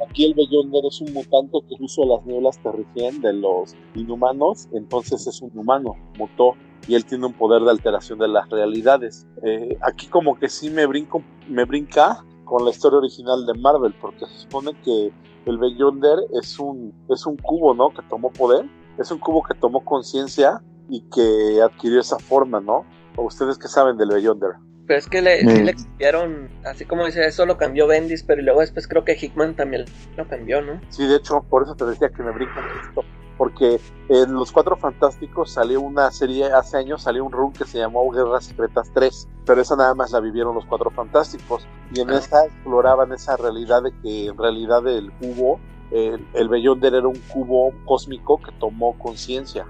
Aquí el Beyonder es un mutante que usa las nieblas terrigen de los inhumanos, entonces es un humano, mutó y él tiene un poder de alteración de las realidades. Eh, aquí como que sí me, brinco, me brinca con la historia original de Marvel, porque se supone que el Beyonder es un, es un cubo, ¿no? Que tomó poder, es un cubo que tomó conciencia y que adquirió esa forma, ¿no? ¿O ustedes qué saben del Beyonder? Pero es que le, le cambiaron, así como dice, eso lo cambió Bendis, pero luego después creo que Hickman también lo cambió, ¿no? Sí, de hecho, por eso te decía que me brinco esto. Porque en Los Cuatro Fantásticos salió una serie, hace años salió un run que se llamó Guerras Secretas 3, pero esa nada más la vivieron Los Cuatro Fantásticos. Y en esa exploraban esa realidad de que en realidad el cubo, el, el Beyonder era un cubo cósmico que tomó conciencia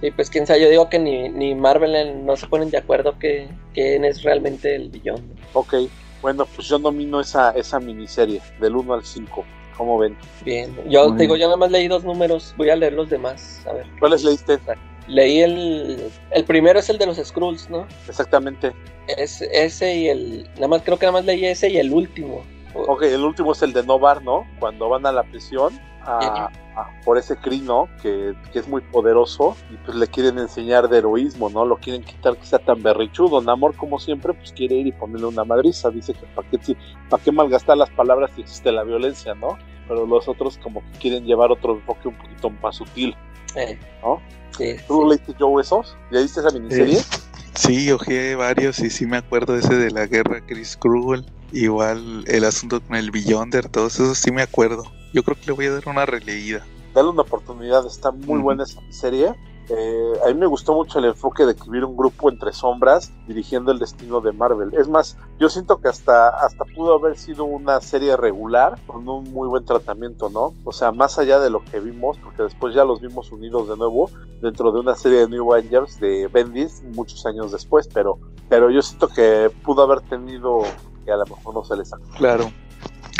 Sí, pues quién sabe, yo digo que ni, ni Marvel no se ponen de acuerdo que quién es realmente el billón. Ok, bueno, pues yo domino esa, esa miniserie, del 1 al 5. ¿Cómo ven? Bien, yo te digo, yo nada más leí dos números, voy a leer los demás, a ver. ¿Cuáles leíste? Leí el, el primero es el de los Skrulls, ¿no? Exactamente. Es, ese y el, nada más creo que nada más leí ese y el último. Ok, el último es el de Novar, ¿no? Cuando van a la prisión por ese crino que, que, es muy poderoso y pues le quieren enseñar de heroísmo, ¿no? Lo quieren quitar que sea tan berrichudo. Namor, como siempre, pues quiere ir y ponerle una madriza. Dice que para qué, para qué malgastar las palabras si existe la violencia, ¿no? Pero los otros como que quieren llevar otro enfoque un poquito más sutil, ¿no? Sí, ¿Tú leíste Joe esos? ¿Ya viste esa miniserie? Sí, ojé varios y sí me acuerdo ese de la guerra Chris Kruger. Igual el asunto con el Beyonder, todos esos sí me acuerdo. Yo creo que le voy a dar una releída. Dale una oportunidad, está muy buena esa serie. Eh, a mí me gustó mucho el enfoque de que hubiera un grupo entre sombras dirigiendo el destino de Marvel. Es más, yo siento que hasta, hasta pudo haber sido una serie regular con un muy buen tratamiento, ¿no? O sea, más allá de lo que vimos, porque después ya los vimos unidos de nuevo dentro de una serie de New Avengers de Bendis muchos años después, pero, pero yo siento que pudo haber tenido que a lo mejor no se les sacó. Claro.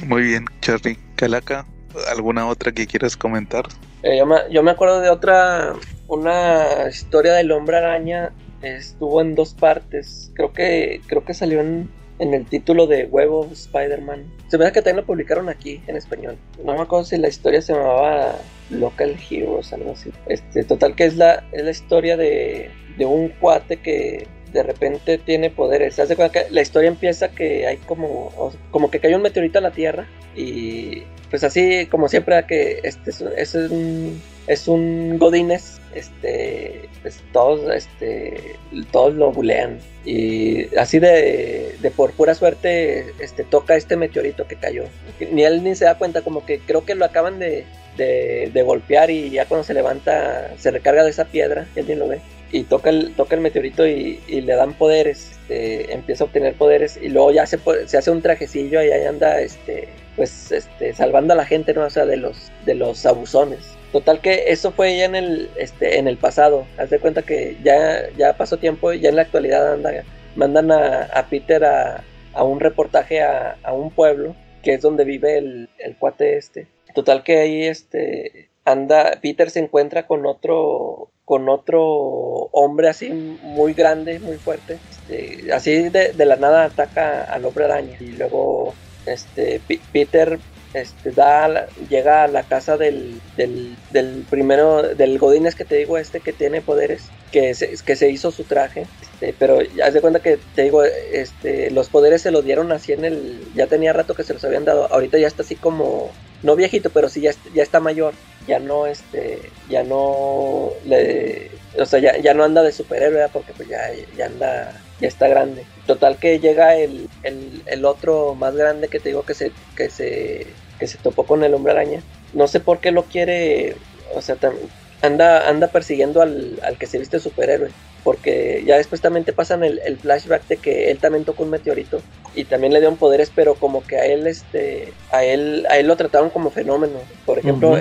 Muy bien, Charlie. Calaca, ¿Alguna otra que quieras comentar? Eh, yo, me, acuerdo de otra, una historia del hombre araña, estuvo en dos partes, creo que, creo que salió en, el título de Huevo Spider-Man. Se ve que también lo publicaron aquí en español. No me acuerdo si la historia se llamaba Local Heroes, algo así. Este, total que es la, es la historia de, de un cuate que de repente tiene poderes. ¿Se hace que la historia empieza que hay como, como que cayó un meteorito a la Tierra y pues así como siempre que este es, un, es un Godines, este, pues todos, este, todos lo bulean y así de, de, por pura suerte este toca este meteorito que cayó. Ni él ni se da cuenta, como que creo que lo acaban de, de, golpear y ya cuando se levanta se recarga de esa piedra, él ni lo ve y toca el, toca el meteorito y, le dan poderes, este, empieza a obtener poderes y luego ya se, se hace un trajecillo y ahí anda este, pues este, salvando a la gente, ¿no? O sea, de los, de los abusones. Total que eso fue ya en el, este, en el pasado. Haz de cuenta que ya, ya pasó tiempo y ya en la actualidad anda, mandan a, Peter a, un reportaje a, un pueblo que es donde vive el, el cuate este. Total que ahí este anda, Peter se encuentra con otro, con otro hombre así muy grande, muy fuerte. Este, así de, de, la nada ataca al hombre araña y luego este, Peter este, da, llega a la casa del, del, primero, del Godines que te digo, este que tiene poderes, que se, que se hizo su traje, este, pero haz de cuenta que te digo, este, los poderes se los dieron así en el, ya tenía rato que se los habían dado, ahorita ya está así como, no viejito, pero sí ya, ya está mayor, ya no, este, ya no, le, o sea, ya, ya no anda de superhéroe, porque pues ya, ya anda ya está grande. Total que llega el, el, otro más grande que te digo que se, que se, que se topó con el hombre araña. No sé por qué lo quiere, o sea, anda, anda persiguiendo al, al que se viste superhéroe. Porque ya después también te pasan el, el, flashback de que él también tocó un meteorito y también le dieron poderes, pero como que a él, este, a él, a él lo trataron como fenómeno. Por ejemplo,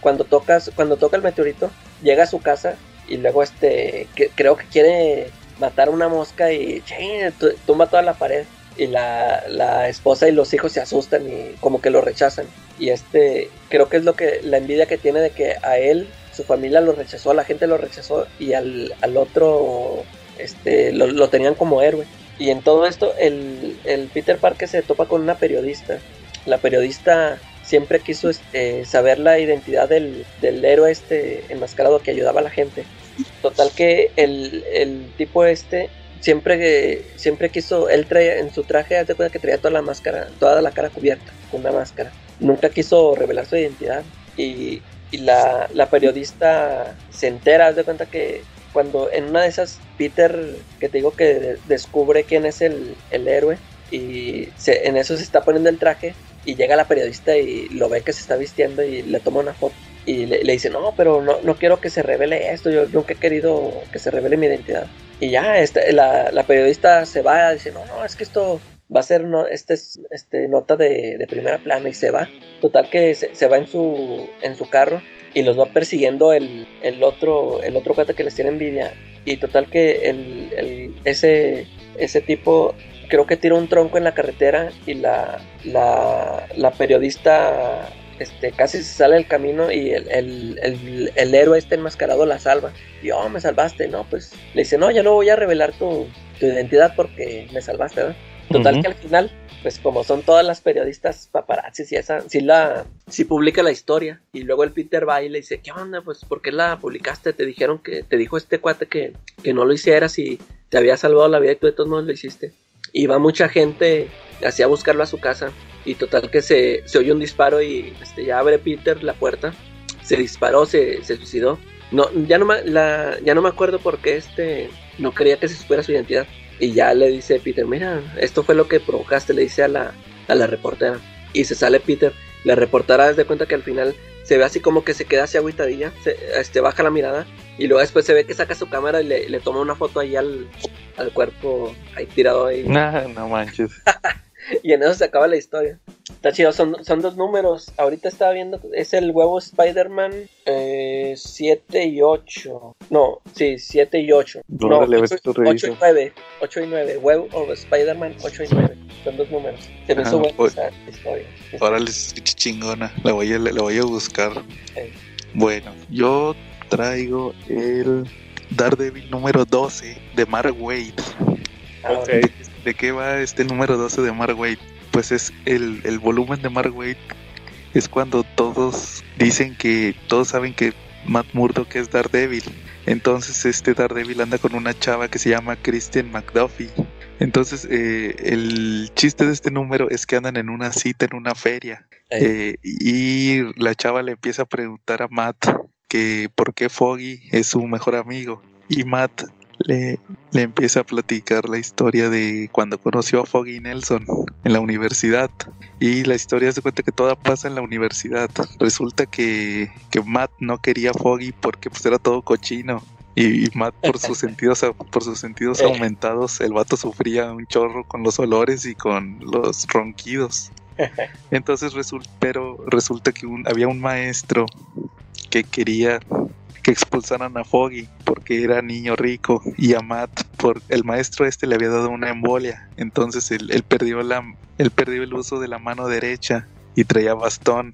cuando tocas, cuando toca el meteorito, llega a su casa y luego este, que, creo que quiere matar una mosca y tumba toda la pared. Y la, la, esposa y los hijos se asustan y como que lo rechazan. Y este, creo que es lo que, la envidia que tiene de que a él, su familia lo rechazó, la gente lo rechazó y al, al otro, este, lo, tenían como héroe. Y en todo esto, el, el Peter Parker se topa con una periodista. La periodista siempre quiso este, saber la identidad del, del héroe este enmascarado que ayudaba a la gente. Total que el, el tipo este siempre siempre quiso, él traía en su traje, hace cuenta que traía toda la máscara, toda la cara cubierta con una máscara. Nunca quiso revelar su identidad y, y la, la, periodista se entera, hace cuenta que, cuando en una de esas Peter, que te digo que descubre quién es el, héroe y en eso se está poniendo el traje y llega la periodista y lo ve que se está vistiendo y le toma una foto y le, dice, no, pero no, no, quiero que se revele esto, yo nunca he querido que se revele mi identidad. Y ya, este, la, la periodista se va, dice, no, no, es que esto va a ser no, este, este, nota de, de, primera plana y se va. Total que se, se, va en su, en su carro y los va persiguiendo el, el otro el otro que les tiene envidia. Y total que el, el, ese, ese tipo creo que tira un tronco en la carretera y la, la, la periodista este, casi se sale del camino y el, el, el, héroe este enmascarado la salva. Y, oh, me salvaste, ¿no? Pues le dice, no, ya no voy a revelar tu, tu identidad porque me salvaste, ¿verdad? Total que al final, pues como son todas las periodistas paparazzis y esa, sí la, sí publica la historia. Y luego el Peter va y le dice, ¿qué onda? Pues ¿por qué la publicaste? Te dijeron que, te dijo este cuate que, que no lo hicieras y te había salvado la vida y tú de todos modos lo hiciste. Y va mucha gente así buscarlo a su casa. Y total que se, se oye un disparo y este, ya abre Peter la puerta. Se disparó, se, se suicidó. No, ya no, me, la, ya no me acuerdo por qué este, no quería que se supiera su identidad. Y ya le dice Peter, mira, esto fue lo que provocaste, le dice a la, a la reportera. Y se sale Peter, la reportera de cuenta que al final se ve así como que se queda así agüitadilla, se, este, baja la mirada y luego después se ve que saca su cámara y le, le toma una foto ahí al, al cuerpo ahí tirado ahí. Nah, no manches. y en eso se acaba la historia. Está chido, son, son dos números. Ahorita estaba viendo, es el huevo Spider-Man 7 eh, y 8. No, sí, 7 y 8. No, 8, y 9. 8 y 9. Huevo of Spider-Man 8 y 9. Son dos números. Se me hizo esa historia. Órale, chingona. La voy a, la voy a buscar. Bueno, yo traigo el Daredevil número 12 de Mark Wade. ¿De qué va este número 12 de Mark Wade? Pues es el, el volumen de Mark Wade. Es cuando todos dicen que, todos saben que Matt Murdock es Daredevil. Entonces este Daredevil anda con una chava que se llama Christian McDuffie. Entonces eh, el chiste de este número es que andan en una cita en una feria. Eh, y la chava le empieza a preguntar a Matt que por qué Foggy es su mejor amigo. Y Matt le, le empieza a platicar la historia de cuando conoció a Foggy Nelson en la universidad. Y la historia se cuenta que toda pasa en la universidad. Resulta que, que Matt no quería a Foggy porque pues era todo cochino. Y, Matt por sus sentidos por sus sentidos aumentados, el vato sufría un chorro con los olores y con los ronquidos. Entonces resulta, pero resulta que había un maestro que quería que expulsaran a Foggy porque era niño rico y a Matt por el maestro este le había dado una embolia. Entonces él, perdió la perdió el uso de la mano derecha y traía bastón.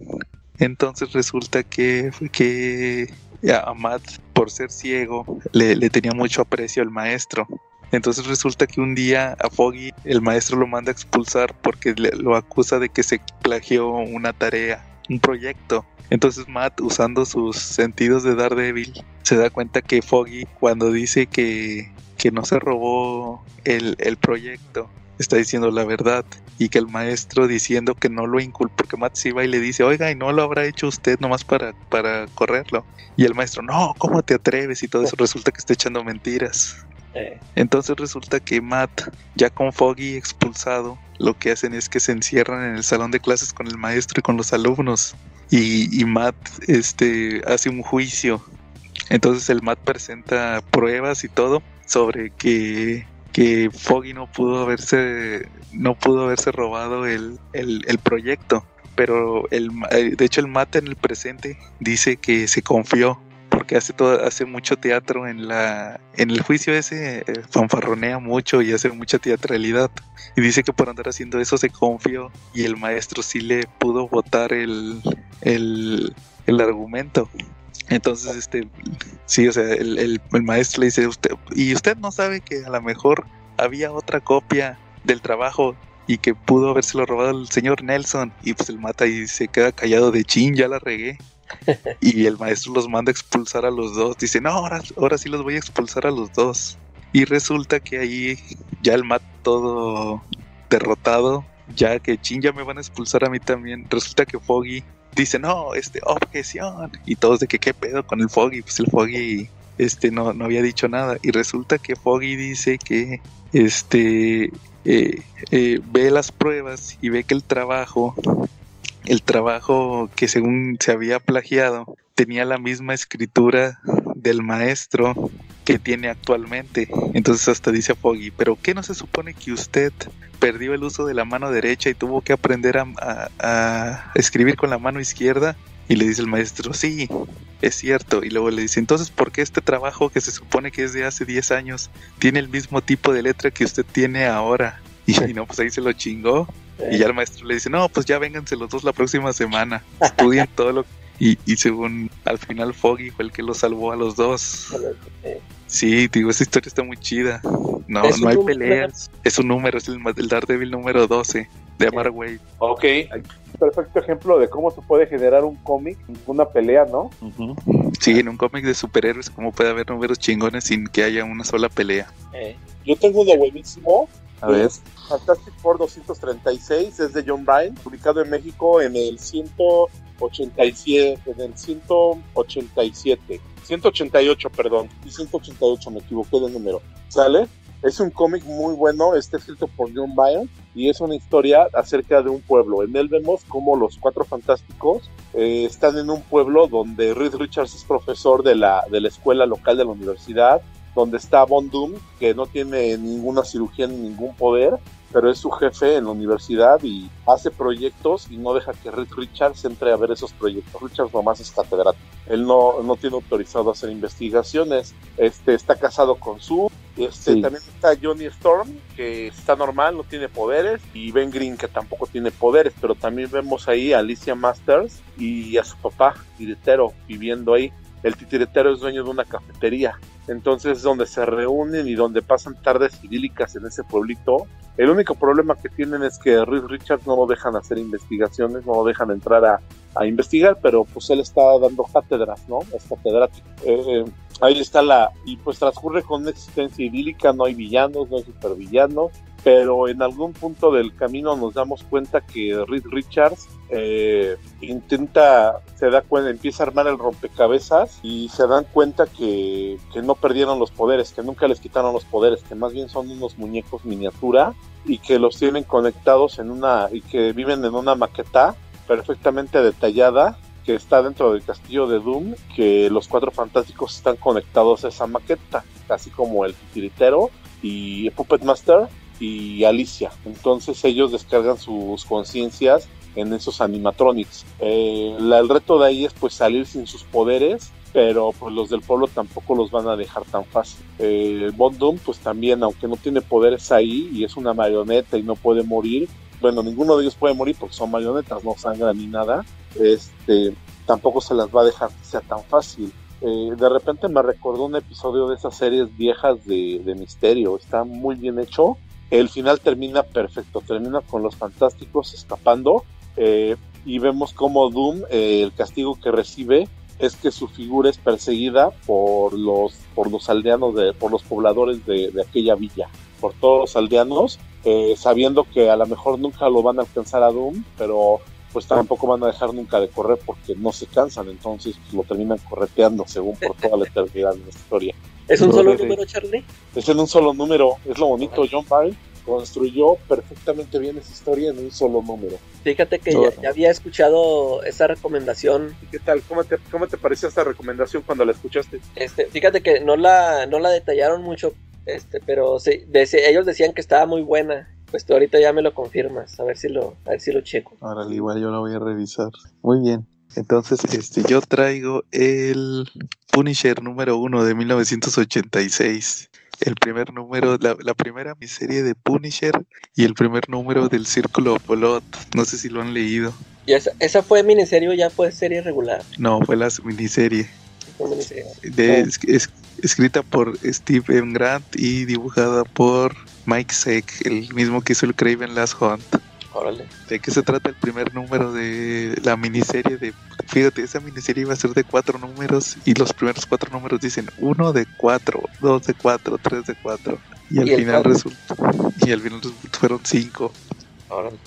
Entonces resulta que que a Matt por ser ciego le, le tenía mucho aprecio al maestro. Entonces resulta que un día a Foggy el maestro lo manda a expulsar porque lo acusa de que se plagió una tarea, un proyecto. Entonces Matt, usando sus sentidos de Daredevil, se da cuenta que Foggy, cuando dice que, que no se robó el, el proyecto, está diciendo la verdad y que el maestro diciendo que no lo inculpó, porque Matt se va y le dice, oiga, y no lo habrá hecho usted nomás para, para correrlo. Y el maestro, no, ¿cómo te atreves? Y todo eso resulta que está echando mentiras. Entonces resulta que Matt, ya con Foggy expulsado, lo que hacen es que se encierran en el salón de clases con el maestro y con los alumnos y, Matt este, hace un juicio. Entonces el Matt presenta pruebas y todo sobre que, que Foggy no pudo haberse, no pudo haberse robado el, el, proyecto. Pero el, eh, de hecho el Matt en el presente dice que se confió porque hace todo, hace mucho teatro en la en el juicio ese eh, fanfarronea mucho y hace mucha teatralidad. Y dice que por andar haciendo eso se confió y el maestro sí le pudo votar el el, el argumento. Entonces este sí o sea el, el, el maestro le dice usted y usted no sabe que a lo mejor había otra copia del trabajo y que pudo habérselo robado el señor Nelson y pues el mata y se queda callado de chin ya la regué y el maestro los manda a expulsar a los dos. Dice, no, ahora, ahora sí los voy a expulsar a los dos. Y resulta que ahí ya el Matt todo derrotado, ya que chin ya me van a expulsar a mí también. Resulta que Foggy dice, no, este, objeción. Y todos de que qué pedo con el Foggy. Pues el Foggy este no, no había dicho nada. Y resulta que Foggy dice que este eh, eh, ve las pruebas y ve que el trabajo, el trabajo que según se había plagiado, tenía la misma escritura del maestro que tiene actualmente. Entonces hasta dice Foggy, pero ¿qué no se supone que usted perdió el uso de la mano derecha y tuvo que aprender a escribir con la mano izquierda? Y le dice el maestro, sí, es cierto. Y luego le dice, entonces, ¿por qué este trabajo que se supone que es de hace 10 años tiene el mismo tipo de letra que usted tiene ahora? Y, no, pues ahí se lo chingó. Y ya el maestro le dice, no, pues ya vénganse los dos la próxima semana. Estudien todo lo y, y según al final Foggy fue el que lo salvó a los dos. Sí, digo, esa historia está muy chida. No, no hay peleas. Es un número, es el, el Daredevil número 12 de Amar Wade. Ok, perfecto ejemplo de cómo se puede generar un cómic, una pelea, ¿no? Sí, en un cómic de superhéroes, cómo puede haber números chingones sin que haya una sola pelea. Eh. Yo tengo uno buenísimo. A ver. Fantastic Four 236 es de John Bryan, publicado en México en el 187, en el 187. 188, perdón, y 188, me equivoqué de número. ¿Sale? Es un cómic muy bueno, está escrito por John Byrne y es una historia acerca de un pueblo. En él vemos cómo los cuatro fantásticos eh, están en un pueblo donde Reed Richards es profesor de la, de la escuela local de la universidad, donde está Von Doom, que no tiene ninguna cirugía ni ningún poder, pero es su jefe en la universidad y hace proyectos y no deja que Reed Richards entre a ver esos proyectos. Richards nomás es catedrático. Él no, no tiene autorizado a hacer investigaciones. Este está casado con su este, También está Johnny Storm, que está normal, no tiene poderes, y Ben Green, que tampoco tiene poderes, pero también vemos ahí a Alicia Masters y a su papá, tiritero, viviendo ahí. El titiretero es dueño de una cafetería, entonces es donde se reúnen y donde pasan tardes idílicas en ese pueblito. El único problema que tienen es que Reed Richards no lo dejan hacer investigaciones, no lo dejan entrar a, a investigar, pero pues él está dando cátedras, ¿no? Es catedrático. Eh, ahí está la, y pues transcurre con una existencia idílica, no hay villanos, no hay supervillanos, pero en algún punto del camino nos damos cuenta que Reed Richards eh, intenta, se da cuenta, empieza a armar el rompecabezas y se dan cuenta que, que no perdieron los poderes, que nunca les quitaron los poderes, que más bien son unos muñecos miniatura y que los tienen conectados en una, y que viven en una maqueta perfectamente detallada que está dentro del castillo de Doom, que los cuatro fantásticos están conectados a esa maqueta, así como el titiritero y Puppet Master y Alicia. Entonces ellos descargan sus conciencias en esos animatronics. Eh, el reto de ahí es pues salir sin sus poderes, pero pues los del pueblo tampoco los van a dejar tan fácil. Eh, Bond Doom pues también, aunque no tiene poderes ahí y es una marioneta y no puede morir, bueno, ninguno de ellos puede morir porque son marionetas, no sangran ni nada, este, tampoco se las va a dejar que sea tan fácil. Eh, de repente me recordó un episodio de esas series viejas de, de, misterio, está muy bien hecho. El final termina perfecto, termina con los fantásticos escapando eh, y vemos como Doom, eh, el castigo que recibe es que su figura es perseguida por los, por los aldeanos, de, por los pobladores de, aquella villa, por todos los aldeanos eh, sabiendo que a lo mejor nunca lo van a alcanzar a Doom, pero pues tampoco van a dejar nunca de correr porque no se cansan, entonces pues, lo terminan correteando según por toda la eternidad de la historia. ¿Es un solo número, Charlie? Es en un solo número, es lo bonito, John Byrne construyó perfectamente bien esa historia en un solo número. Fíjate que ya, había escuchado esa recomendación. ¿Y qué tal? ¿Cómo te, ¿Cómo te pareció esta recomendación cuando la escuchaste? Este, fíjate que no la, no la detallaron mucho, este, pero sí, ellos decían que estaba muy buena. Pues tú ahorita ya me lo confirmas, a ver si lo, a ver si lo checo. Ahora igual yo lo voy a revisar. Muy bien. Entonces, este, yo traigo el Punisher número uno de 1986. El primer número, la, la primera miniserie de Punisher y el primer número del Círculo Blood. No sé si lo han leído. ¿Y esa, esa fue miniserie o ya fue serie regular? No, fue la miniserie. De, es, escrita por Steve M. Grant y dibujada por Mike Seck, el mismo que hizo el Craven Last Hunt. ¿De qué se trata el primer número de la miniserie? De, fíjate, esa miniserie iba a ser de cuatro números y los primeros cuatro números dicen uno de cuatro, dos de cuatro, tres de cuatro. Y al final resultó, y al final fueron cinco.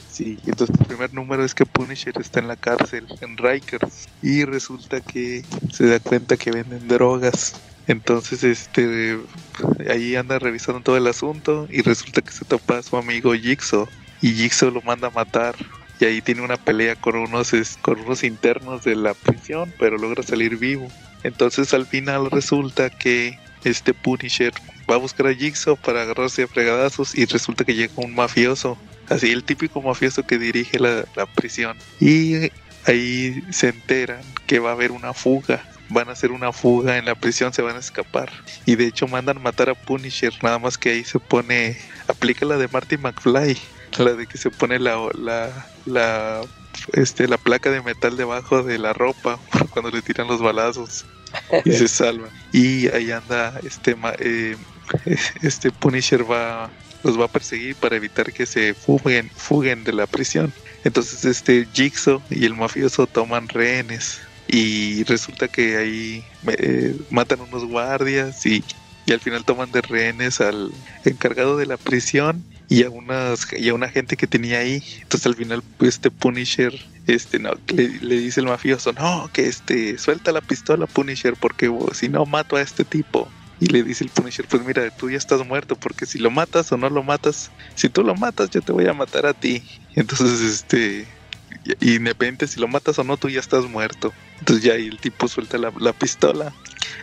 Sí, entonces el primer número es que Punisher está en la cárcel, en Rikers, y resulta que se da cuenta que venden drogas Entonces, este, ahí anda revisando todo el asunto y resulta que se topa a su amigo Jigsaw y Jigsaw lo manda a matar y ahí tiene una pelea con unos, con unos internos de la prisión, pero logra salir vivo. Entonces al final resulta que este Punisher va a buscar a Jigsaw para agarrarse a fregadazos y resulta que llega un mafioso, así el típico mafioso que dirige la, la prisión. Y ahí se enteran que va a haber una fuga van a hacer una fuga en la prisión, se van a escapar. Y de hecho mandan matar a Punisher, nada más que ahí se pone, aplica la de Marty McFly, la de que se pone la, la, la, este, la placa de metal debajo de la ropa cuando le tiran los balazos y se salva. Y ahí anda este, eh, este Punisher va los va a perseguir para evitar que se fuguen, fuguen de la prisión. Entonces este Jigsaw y el mafioso toman rehenes y resulta que ahí eh, matan unos guardias y, y, al final toman de rehenes al encargado de la prisión y a unas y a una gente que tenía ahí entonces al final este Punisher este no le, dice el mafioso no que este suelta la pistola Punisher porque si no mato a este tipo y le dice el Punisher, pues mira, tú ya estás muerto, porque si lo matas o no lo matas, si tú lo matas, yo te voy a matar a ti. Entonces, este, independiente si lo matas o no, tú ya estás muerto. Entonces ya ahí el tipo suelta la, pistola,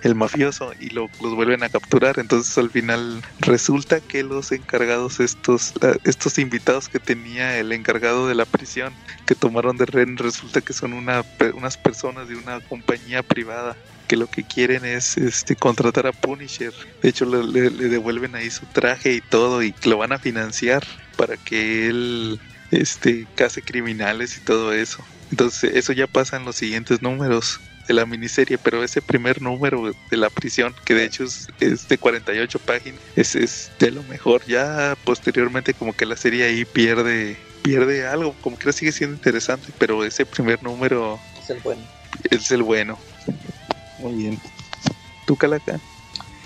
el mafioso, y lo, los vuelven a capturar. Entonces al final resulta que los encargados, estos, estos invitados que tenía el encargado de la prisión, que tomaron de rehén, resulta que son una, unas personas de una compañía privada que lo que quieren es este contratar a Punisher. De hecho, le, le, devuelven ahí su traje y todo y lo van a financiar para que él este, case criminales y todo eso. Entonces eso ya pasa en los siguientes números de la miniserie, pero ese primer número de la prisión, que de hecho es, de 48 páginas, es, es, de lo mejor. Ya posteriormente como que la serie ahí pierde pierde algo, como que sigue siendo interesante, pero ese primer número es el bueno. Es el bueno. Muy bien. ¿Tú, Calaca?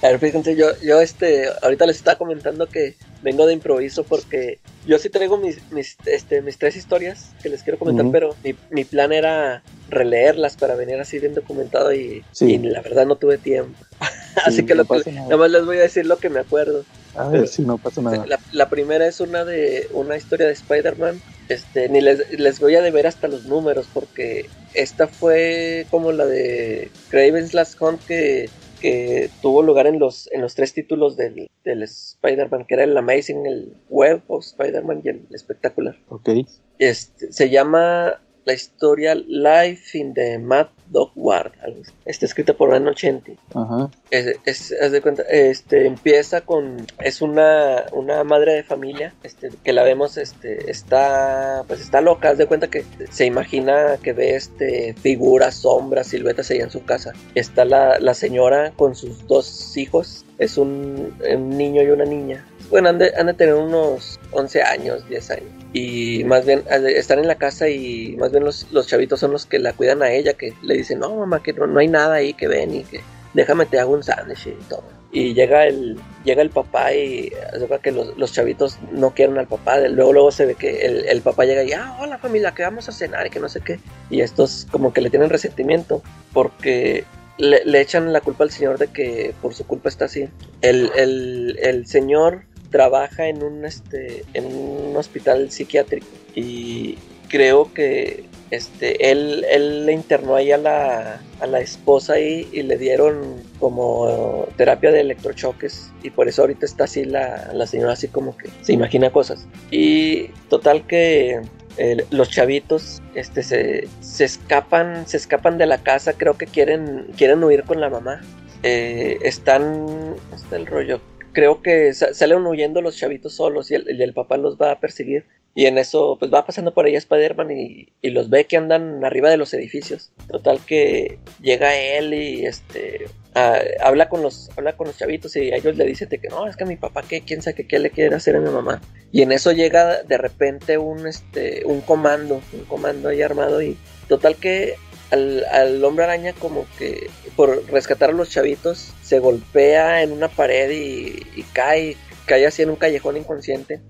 A ver, fíjense, yo, yo este, ahorita les estaba comentando que vengo de improviso porque yo sí traigo mis, mis, este, mis tres historias que les quiero comentar, pero mi, mi, plan era releerlas para venir así bien documentado y, la verdad no tuve tiempo. así que nada más les voy a decir lo que me acuerdo. A ver, si no pasa nada. La, la, primera es una de una historia de Spider-Man. Este, ni les, les voy a deber hasta los números porque esta fue como la de Craven's Last Hunt que que tuvo lugar en los, en los tres títulos del, del Spider-Man, que era el Amazing, el Web of Spider-Man y el Espectacular. Ok. Este, se llama la historia Life in the Mad Dog Ward. Está escrita por Anno Chenti. Ajá. Es, de cuenta, este, empieza con, es una, una madre de familia, este, que la vemos, este, está, pues está loca, haz de cuenta que se imagina que ve, este, figuras, sombras, siluetas ahí en su casa. Está la, la señora con sus dos hijos, es un, un niño y una niña. Bueno, han de, han de tener unos 11 años, 10 años y más bien están en la casa y más bien los, los, chavitos son los que la cuidan a ella, que le dicen, no mamá, que no, no hay nada ahí, que ven y que déjame te hago un sándwich y todo. Y llega el, llega el papá y que los, los, chavitos no quieren al papá. Luego, luego se ve que el, el, papá llega y, ah, hola familia, que vamos a cenar y que no sé qué. Y estos como que le tienen resentimiento porque le, le echan la culpa al señor de que por su culpa está así. El, el, el señor trabaja en un este en un hospital psiquiátrico y creo que este él, él le internó ahí a la, a la esposa y, le dieron como terapia de electrochoques y por eso ahorita está así la, la señora así como que se imagina cosas. Y total que eh, los chavitos este se, se, escapan se escapan de la casa creo que quieren quieren huir con la mamá. Eh, están está el rollo creo que salen huyendo los chavitos solos y el, papá los va a perseguir. Y en eso, pues va pasando por ahí Spider-Man y, los ve que andan arriba de los edificios. Total que llega él y este habla con los habla con los chavitos y a ellos le dicen que no, es que mi papá qué, quién sabe qué le quiere hacer a mi mamá. Y en eso llega de repente un este un comando, un comando ahí armado y total que al, hombre araña como que por rescatar a los chavitos se golpea en una pared y, cae, cae así en un callejón inconsciente.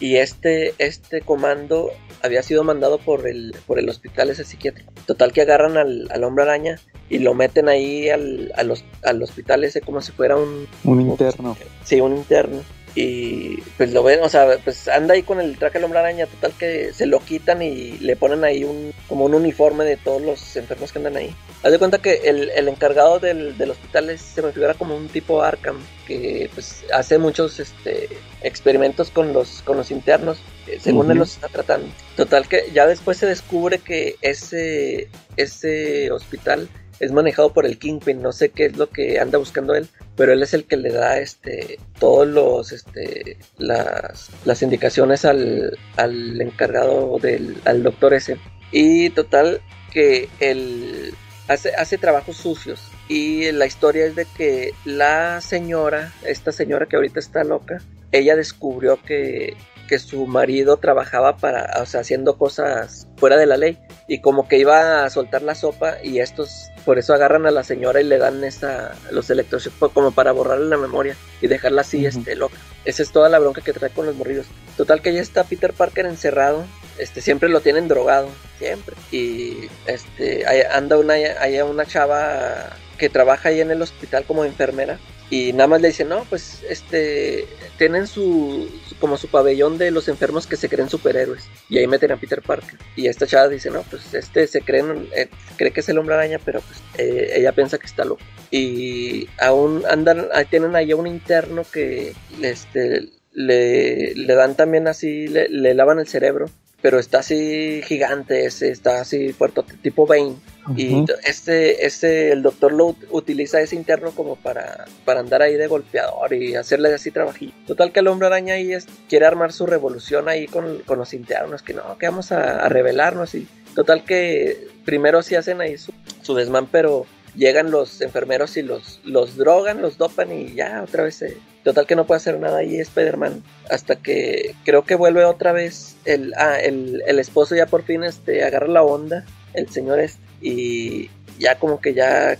y este, este comando había sido mandado por el, por el hospital ese psiquiátrico. Total que agarran al, al hombre araña y lo meten ahí al, al, al, hospital ese como si fuera un... Un interno. Sí, un interno y pues lo ven, o sea, pues anda ahí con el traje del hombre araña, total que se lo quitan y le ponen ahí un como un uniforme de todos los enfermos que andan ahí. Haz de cuenta que el, el encargado del, del, hospital se me figura como un tipo Arkham, que pues hace muchos este, experimentos con los, con los internos, eh, según él los está tratando. Total que ya después se descubre que ese, ese hospital es manejado por el Kingpin, no sé qué es lo que anda buscando él, pero él es el que le da este todos los este las, las indicaciones al, al encargado del al doctor ese. Y total que él hace, hace trabajos sucios. Y la historia es de que la señora esta señora que ahorita está loca ella descubrió que que su marido trabajaba para, o sea, haciendo cosas fuera de la ley. Y como que iba a soltar la sopa y estos por eso agarran a la señora y le dan esa los electroshocks como para borrarle la memoria y dejarla así este loca. Esa es toda la bronca que trae con los morridos. Total que ya está Peter Parker encerrado, este siempre lo tienen drogado, siempre. Y este anda una hay una chava que trabaja ahí en el hospital como enfermera y nada más le dicen, no, pues este, tienen su, como su pabellón de los enfermos que se creen superhéroes. Y ahí meten a Peter Parker. Y esta chava dice, no, pues este se creen, eh, cree que es el hombre araña, pero pues eh, ella piensa que está loco. Y aún andan, tienen ahí a un interno que este, le, le dan también así, le, le lavan el cerebro pero está así gigante, ese, está así fuerte, tipo Bane. Y este, este, el doctor lo utiliza ese interno como para, para andar ahí de golpeador y hacerle así trabajito. Total que el hombre araña ahí quiere armar su revolución ahí con, con los internos, que no, que vamos a, a rebelarnos y total que primero sí hacen ahí su, su desmán, pero llegan los enfermeros y los, los drogan, los dopan y ya otra vez. Total que no puede hacer nada ahí Spider-Man. Hasta que creo que vuelve otra vez el, ah, el, el, esposo ya por fin este, agarra la onda, el señor este, y ya como que ya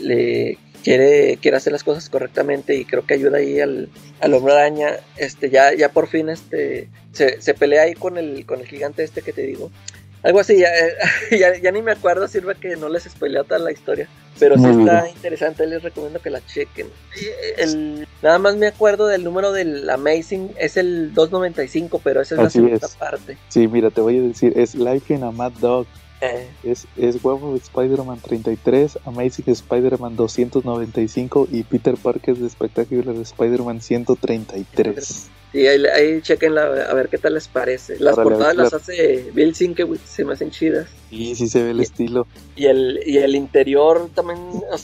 le quiere, quiere hacer las cosas correctamente y creo que ayuda ahí al, al hombre araña. Este, ya, ya por fin este, se, se pelea ahí con el, con el gigante este que te digo. Algo así, ya, ya, ni me acuerdo, sirve que no les spoileo toda la historia. Pero sí está interesante, les recomiendo que la chequen. El, nada más me acuerdo del número del Amazing, es el 295, pero esa es la segunda parte. Sí, mira, te voy a decir, es Life in a Mad Dog. Eh. Es, es Web of Spider-Man 33, Amazing Spider-Man 295 y Peter Parker de Spectacular Spider-Man 133. Y ahí, ahí chequenla a ver qué tal les parece. Las portadas las hace Bill Sienkiewicz, se me hacen chidas. Y sí se ve el estilo. Y el, y el interior también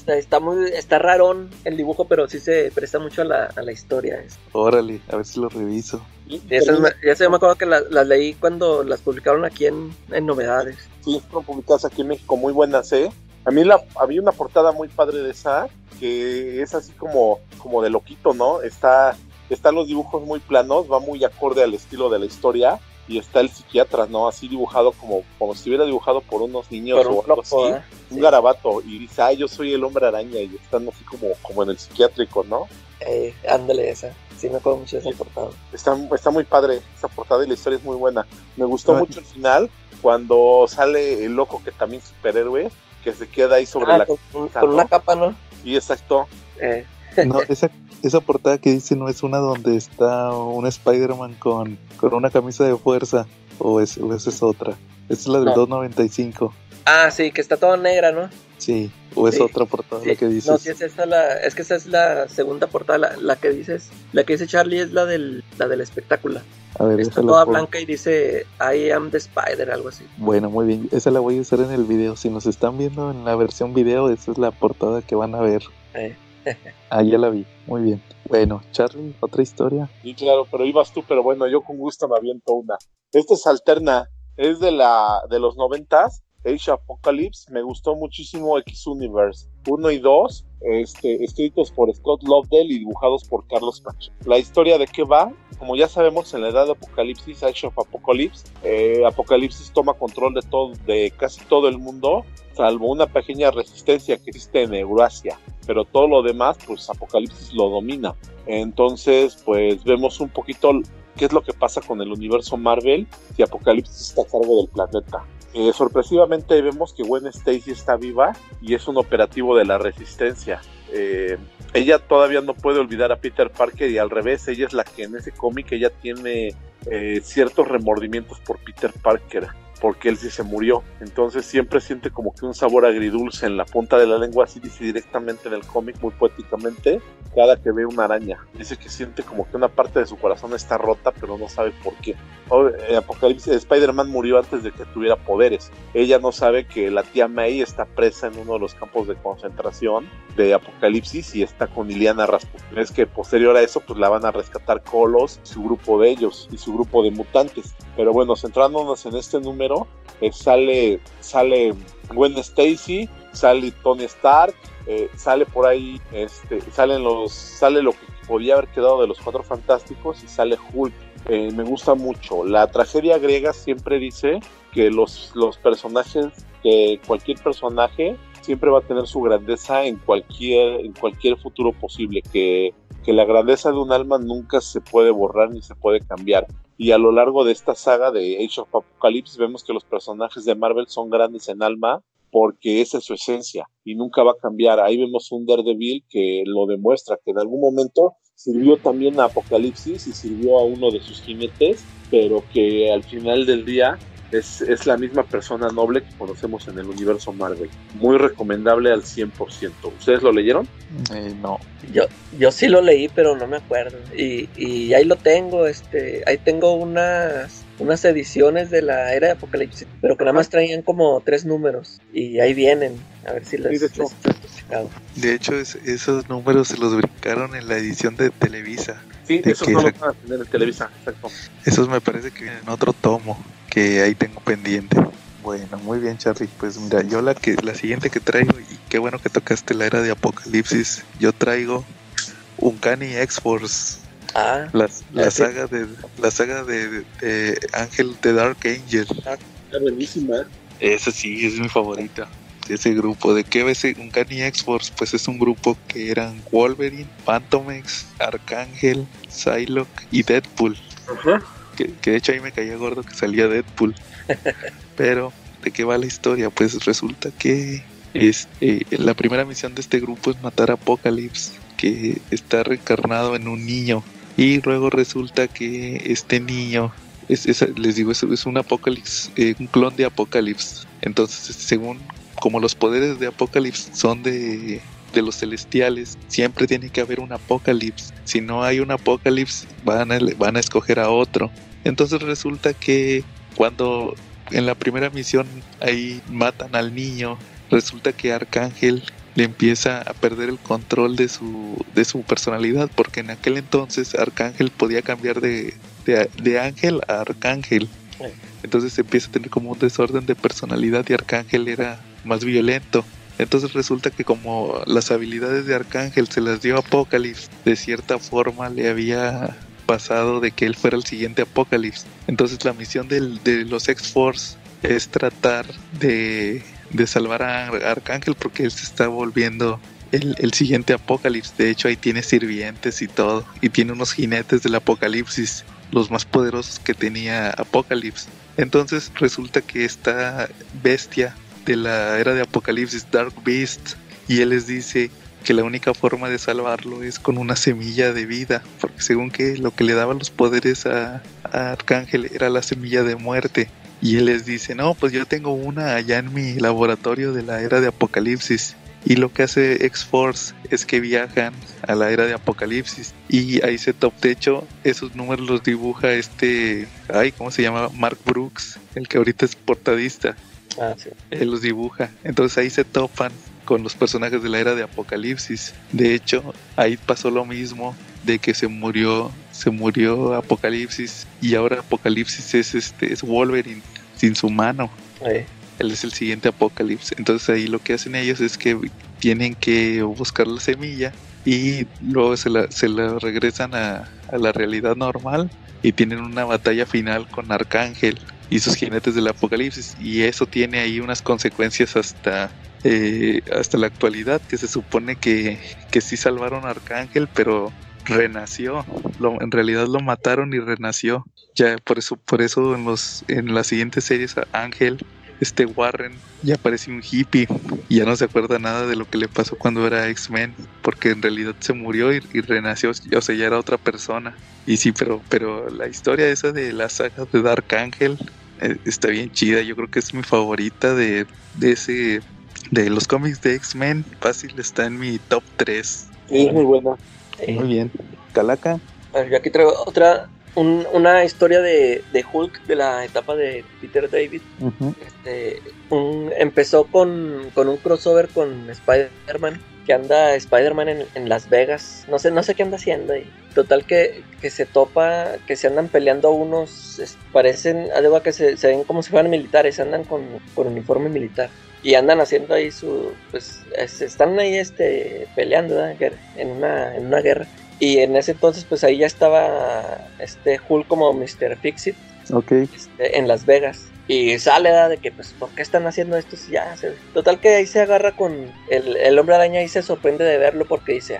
está muy está rarón el dibujo, pero sí se presta mucho a la, a la historia. Órale, a ver si lo reviso. Ya se, me acuerdo que las leí cuando las publicaron aquí en, en Novedades. Sí, fueron publicadas aquí en México, muy buenas, ¿eh? A mí la, había una portada muy padre de esa, que es así como, como de loquito, ¿no? Está están los dibujos muy planos, va muy acorde al estilo de la historia y está el psiquiatra, ¿no? Así dibujado como, como si estuviera dibujado por unos niños o algo así, ¿eh? un garabato, y dice, ay, yo soy el hombre araña, y están así como, como en el psiquiátrico, ¿no? Eh, ándale esa, sí me acuerdo mucho de esa portada. Está, está muy padre esa portada y la historia es muy buena. Me gustó mucho el final, cuando sale el loco que también es superhéroe, que se queda ahí sobre ah, la con, con una capa, ¿no? Y exacto. Eh. No, esa, esa portada que dice no es una donde está un Spider-Man con, con una camisa de fuerza, o, es, o esa es otra. Esa es la del 295. Ah, sí, que está toda negra, ¿no? Sí, o es otra portada la que dices. No, sí, es, esa la, es que esa es la segunda portada, la, la, que dices, la que dice Charlie es la del, la del espectáculo. A ver, está toda blanca y dice I am the spider, algo así. Bueno, muy bien, esa la voy a usar en el video. Si nos están viendo en la versión video, esa es la portada que van a ver. Eh. ah, ya la vi, muy bien. Bueno, Charlie, otra historia. Sí, claro, pero ibas tú, pero bueno, yo con gusto me aviento una. Esta es alterna, es de la de los noventas, Age Apocalypse, me gustó muchísimo X Universe 1 y 2, este, escritos por Scott Lovedale y dibujados por Carlos Pacheco. La historia de qué va, como ya sabemos, en la edad de Apocalipsis, Age of Apocalypse, eh, Apocalipsis toma control de todo, de casi todo el mundo, salvo una pequeña resistencia que existe en Eurasia, pero todo lo demás, pues Apocalipsis lo domina. Entonces, pues vemos un poquito qué es lo que pasa con el universo Marvel si Apocalipsis está a cargo del planeta. Eh, sorpresivamente vemos que Gwen Stacy está viva y es un operativo de la resistencia. Eh, ella todavía no puede olvidar a Peter Parker y al revés, ella es la que en ese cómic ella tiene eh, ciertos remordimientos por Peter Parker porque él sí se murió. Entonces siempre siente como que un sabor agridulce en la punta de la lengua, así dice directamente en el cómic, muy poéticamente, cada que ve una araña. Dice que siente como que una parte de su corazón está rota, pero no sabe por qué. Eh, Apocalipsis, Spider-Man murió antes de que tuviera poderes. Ella no sabe que la tía May está presa en uno de los campos de concentración de Apocalipsis y está con Iliana Rasputin. Es que posterior a eso, pues la van a rescatar Colos, su grupo de ellos y su grupo de mutantes. Pero bueno, centrándonos en este número, eh, sale, sale Gwen Stacy, sale Tony Stark, eh, sale por ahí, este, salen los, sale lo que podía haber quedado de los Cuatro Fantásticos y sale Hulk. Eh, me gusta mucho. La tragedia griega siempre dice que los, los personajes, que cualquier personaje siempre va a tener su grandeza en cualquier, en cualquier futuro posible, que, que la grandeza de un alma nunca se puede borrar ni se puede cambiar. Y a lo largo de esta saga de Age of Apocalypse vemos que los personajes de Marvel son grandes en alma porque esa es su esencia y nunca va a cambiar. Ahí vemos un Daredevil que lo demuestra, que en algún momento sirvió también a Apocalipsis y sirvió a uno de sus jinetes, pero que al final del día es, la misma persona noble que conocemos en el universo Marvel. Muy recomendable al 100%. ¿Ustedes lo leyeron? Eh, no. Yo, yo sí lo leí, pero no me acuerdo. Y, y ahí lo tengo, este, ahí tengo unas unas ediciones de la era de Apocalipsis, pero que nada más traían como tres números y ahí vienen, a ver si les, de hecho, de hecho esos números se los brincaron en la edición de Televisa. Sí, esos no los van a tener en Televisa, exacto. Esos me parece que vienen en otro tomo que ahí tengo pendiente. Bueno, muy bien, Charlie. Pues mira, yo la que la siguiente que traigo y qué bueno que tocaste la era de Apocalipsis. Yo traigo un Cani X-Force Ah, la, saga de la saga de, Ángel de Dark Angel. Ah, está buenísima. Esa sí es mi favorita. Ese grupo. ¿De qué ves un Cani X-Force? Pues es un grupo que eran Wolverine, Phantomex, Arcángel, Psylocke y Deadpool. Que, de hecho ahí me caía gordo que salía Deadpool. Pero, ¿de qué va la historia? Pues resulta que es, eh, la primera misión de este grupo es matar a Apocalypse, que está reencarnado en un niño. Y luego resulta que este niño, es, les digo, es, es un Apocalypse, eh, un clon de Apocalypse. Entonces, según como los poderes de Apocalypse son de, de los celestiales, siempre tiene que haber un Apocalypse. Si no hay un Apocalypse, van a, van a escoger a otro. Entonces resulta que cuando en la primera misión ahí matan al niño, resulta que Arcángel le empieza a perder el control de su, de su personalidad, porque en aquel entonces Arcángel podía cambiar de, de, ángel a arcángel. Entonces empieza a tener como un desorden de personalidad y Arcángel era más violento. Entonces resulta que como las habilidades de Arcángel se las dio Apocalipsis, de cierta forma le había pasado de que él fuera el siguiente Apocalipsis. Entonces la misión del, de los X-Force es tratar de de salvar a Arcángel porque él se está volviendo el, siguiente apocalipsis. De hecho, ahí tiene sirvientes y todo. Y tiene unos jinetes del apocalipsis, los más poderosos que tenía Apocalipsis. Entonces resulta que esta bestia de la era de Apocalipsis, Dark Beast, y él les dice que la única forma de salvarlo es con una semilla de vida, porque según que lo que le daba los poderes a Arcángel era la semilla de muerte. Y él les dice, no, pues yo tengo una allá en mi laboratorio de la era de Apocalipsis. Y lo que hace X-Force es que viajan a la era de Apocalipsis. Y ahí se top. De hecho, esos números los dibuja este. Ay, ¿cómo se llama? Mark Brooks, el que ahorita es portadista. Ah, sí. Él los dibuja. Entonces ahí se topan con los personajes de la era de Apocalipsis. De hecho, ahí pasó lo mismo de que se murió se murió Apocalipsis y ahora Apocalipsis es este es Wolverine sin su mano. Él es el siguiente Apocalipsis. Entonces ahí lo que hacen ellos es que tienen que buscar la semilla y luego se la, se la regresan a, a la realidad normal y tienen una batalla final con Arcángel y sus jinetes del apocalipsis y eso tiene ahí unas consecuencias hasta eh, hasta la actualidad que se supone que, que sí salvaron a Arcángel pero renació. En realidad lo mataron y renació. Ya por eso, por eso en los en las siguientes series Ángel, este Warren, ya parece un hippie y ya no se acuerda nada de lo que le pasó cuando era X-Men, porque en realidad se murió y, renació, o sea, ya era otra persona. Y sí, pero, pero la historia esa de la saga de Dark Ángel eh, está bien chida. Yo creo que es mi favorita de, de ese de los cómics de X-Men. Fácil está en mi top 3. Sí, muy buena. Muy bien. Calaca. yo aquí traigo otra, una historia de, Hulk de la etapa de Peter David. este, empezó con, con, un crossover con Spider-Man, que anda Spider-Man en, en, Las Vegas. No sé, no sé qué anda haciendo ahí. Total que, que se topa, que se andan peleando unos, parecen, además que se, ven como si fueran militares, andan con, con uniforme militar y andan haciendo ahí su pues están ahí este peleando en una en una guerra y en ese entonces pues ahí ya estaba este Hulk como Mr. Fixit okay. Este, en Las Vegas y sale de que pues por qué están haciendo esto ya total que ahí se agarra con el, el hombre araña y se sorprende de verlo porque dice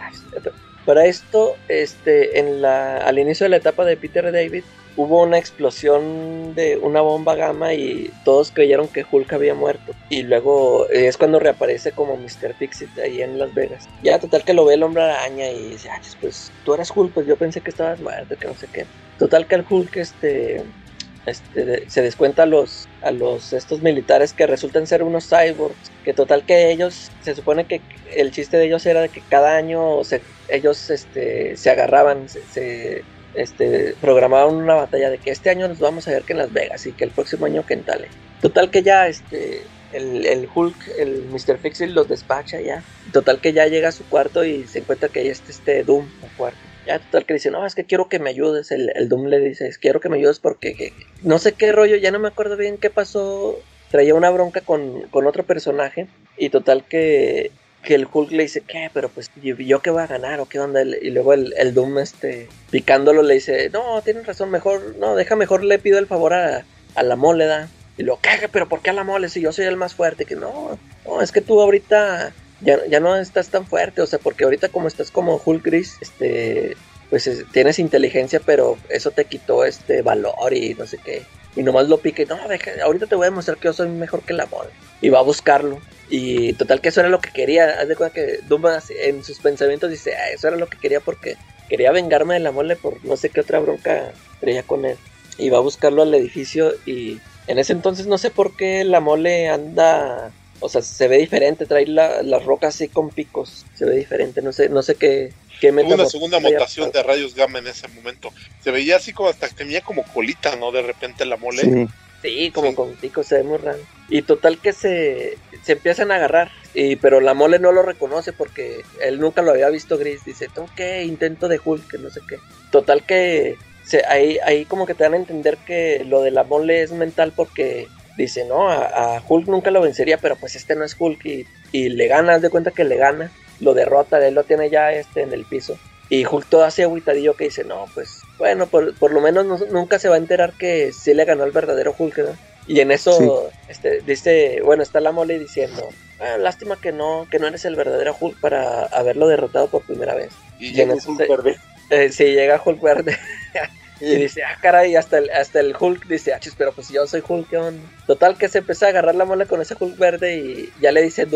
para esto este en la al inicio de la etapa de Peter David hubo una explosión de una bomba gamma y todos creyeron que Hulk había muerto. Y luego es cuando reaparece como Mr. Fixit ahí en Las Vegas. Ya, total que lo ve el hombre araña y dice, pues tú eras Hulk, pues yo pensé que estabas muerto, que no sé qué. Total que el Hulk este, este, se descuenta a los, a los estos militares que resultan ser unos cyborgs. Que total que ellos, se supone que el chiste de ellos era que cada año se, ellos este, se agarraban, se este, programaban una batalla de que este año nos vamos a ver que en Las Vegas y que el próximo año que en Tale. Total que ya este, el, Hulk, el Mr. Fixit los despacha ya. Total que ya llega a su cuarto y se encuentra que ahí está este Doom en cuarto. Ya total que dice, no, es que quiero que me ayudes. El, Doom le dice, quiero que me ayudes porque no sé qué rollo, ya no me acuerdo bien qué pasó. Traía una bronca con, con otro personaje y total que que el Hulk le dice, ¿qué? Pero pues, ¿yo qué voy a ganar o qué onda? Y luego el, el Doom, este, picándolo, le dice, no, tienes razón, mejor, no, deja mejor le pido el favor a, a la mole, ¿da? Y lo ¿qué? Pero ¿por qué a la mole si yo soy el más fuerte? Que no, no, es que tú ahorita ya, ya no estás tan fuerte, o sea, porque ahorita como estás como Hulk gris, este, pues tienes inteligencia, pero eso te quitó este valor y no sé qué. Y nomás lo pique, no, deja, ahorita te voy a demostrar que yo soy mejor que la mole. Y va a buscarlo. Y total que eso era lo que quería. Haz de cuenta que Dumas en sus pensamientos dice, ah, eso era lo que quería porque quería vengarme de la mole por no sé qué otra bronca traía con él. Y va a buscarlo al edificio y en ese entonces no sé por qué la mole anda... O sea, se ve diferente, trae la, las rocas así con picos. Se ve diferente, no sé, no sé qué, una segunda mutación de rayos gamma en ese momento. Se veía así como hasta que tenía como colita, ¿no? De repente la mole. Sí. Sí, como con picos, se ve muy raro. Y total que se, se empiezan a agarrar. Y, pero la mole no lo reconoce porque él nunca lo había visto gris. Dice, ¿tú qué? Intento de Hulk, que no sé qué. Total que se, ahí, ahí como que te dan a entender que lo de la mole es mental porque dice, no, a, Hulk nunca lo vencería, pero pues este no es Hulk y, y le gana, haz de cuenta que le gana, lo derrota, él lo tiene ya este en el piso. Y Hulk todo así aguitadillo que dice, no, pues bueno, por, por lo menos nunca se va a enterar que sí le ganó al verdadero Hulk, ¿no? Y en eso este, dice, bueno, está la mole diciendo, ah, lástima que no, que no eres el verdadero Hulk para haberlo derrotado por primera vez. Y, llega Hulk verde. Eh, sí, llega Hulk verde. y dice, ah, caray, hasta el, hasta el Hulk dice, ah, chis, pero pues yo soy Hulk, ¿qué Total que se empieza a agarrar la mole con ese Hulk verde y ya le dice,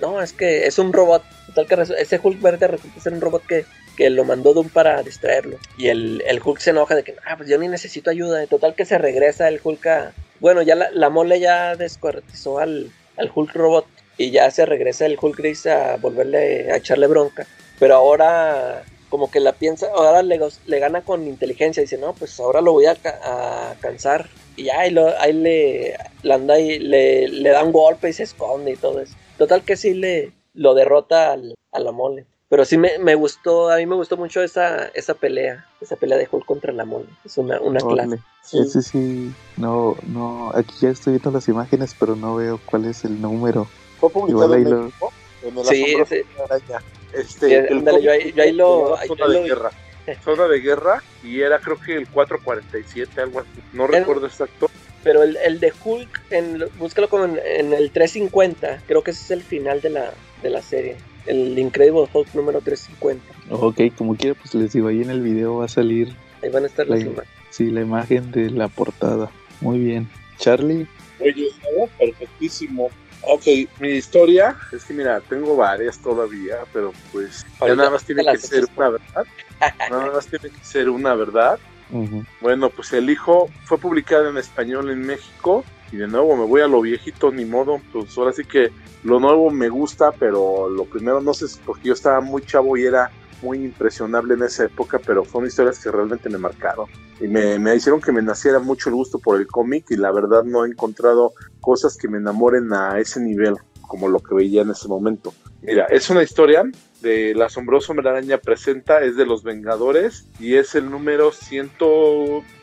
no, es que es un robot. Total que ese Hulk verde resulta ser un robot que que lo mandó Doom para distraerlo. Y el, el, Hulk se enoja de que, ah, pues yo ni necesito ayuda. Total que se regresa el Hulk a... Bueno, ya la, mole ya descuartizó al, al Hulk robot y ya se regresa el Hulk gris a volverle a echarle bronca. Pero ahora como que la piensa, ahora le, le gana con inteligencia. Dice, no, pues ahora lo voy a, a cansar. Y ahí, lo, ahí le, le anda y le, le da un golpe y se esconde y todo eso. Total que sí le lo derrota al, a la mole. Pero sí me, me, gustó, a mí me gustó mucho esa, esa pelea, esa pelea de Hulk contra la mole. Es una, una clase. Sí. sí, sí, no, no, aquí ya estoy viendo las imágenes, pero no veo cuál es el número. Fue publicado en México, en el sí, sí. Este, el yo ahí, yo ahí lo... Zona de guerra. Zona de guerra, y era creo que el 447, algo así. No recuerdo exacto. Pero el, el de Hulk, en, búscalo como en, en, el 350, creo que ese es el final de la, de la serie. el Incredible Hulk número 350. Ok, como quiera, pues les digo, ahí en el video va a salir. Ahí van a estar las imágenes. Sí, la imagen de la portada. Muy bien. Charlie. Oye, perfectísimo. Ok, mi historia es que mira, tengo varias todavía, pero pues ya nada más tiene que ser una verdad. nada más tiene que ser una verdad. Bueno, pues el hijo fue publicado en español en México y de nuevo me voy a lo viejito, ni modo. Pues ahora sí que lo nuevo me gusta, pero lo primero no sé, porque yo estaba muy chavo y era muy impresionable en esa época, pero fueron historias que realmente me marcaron y me, me hicieron que me naciera mucho el gusto por el cómic y la verdad no he encontrado cosas que me enamoren a ese nivel como lo que veía en ese momento. Mira, es una historia de La asombroso Araña presenta, es de los Vengadores y es el número 100,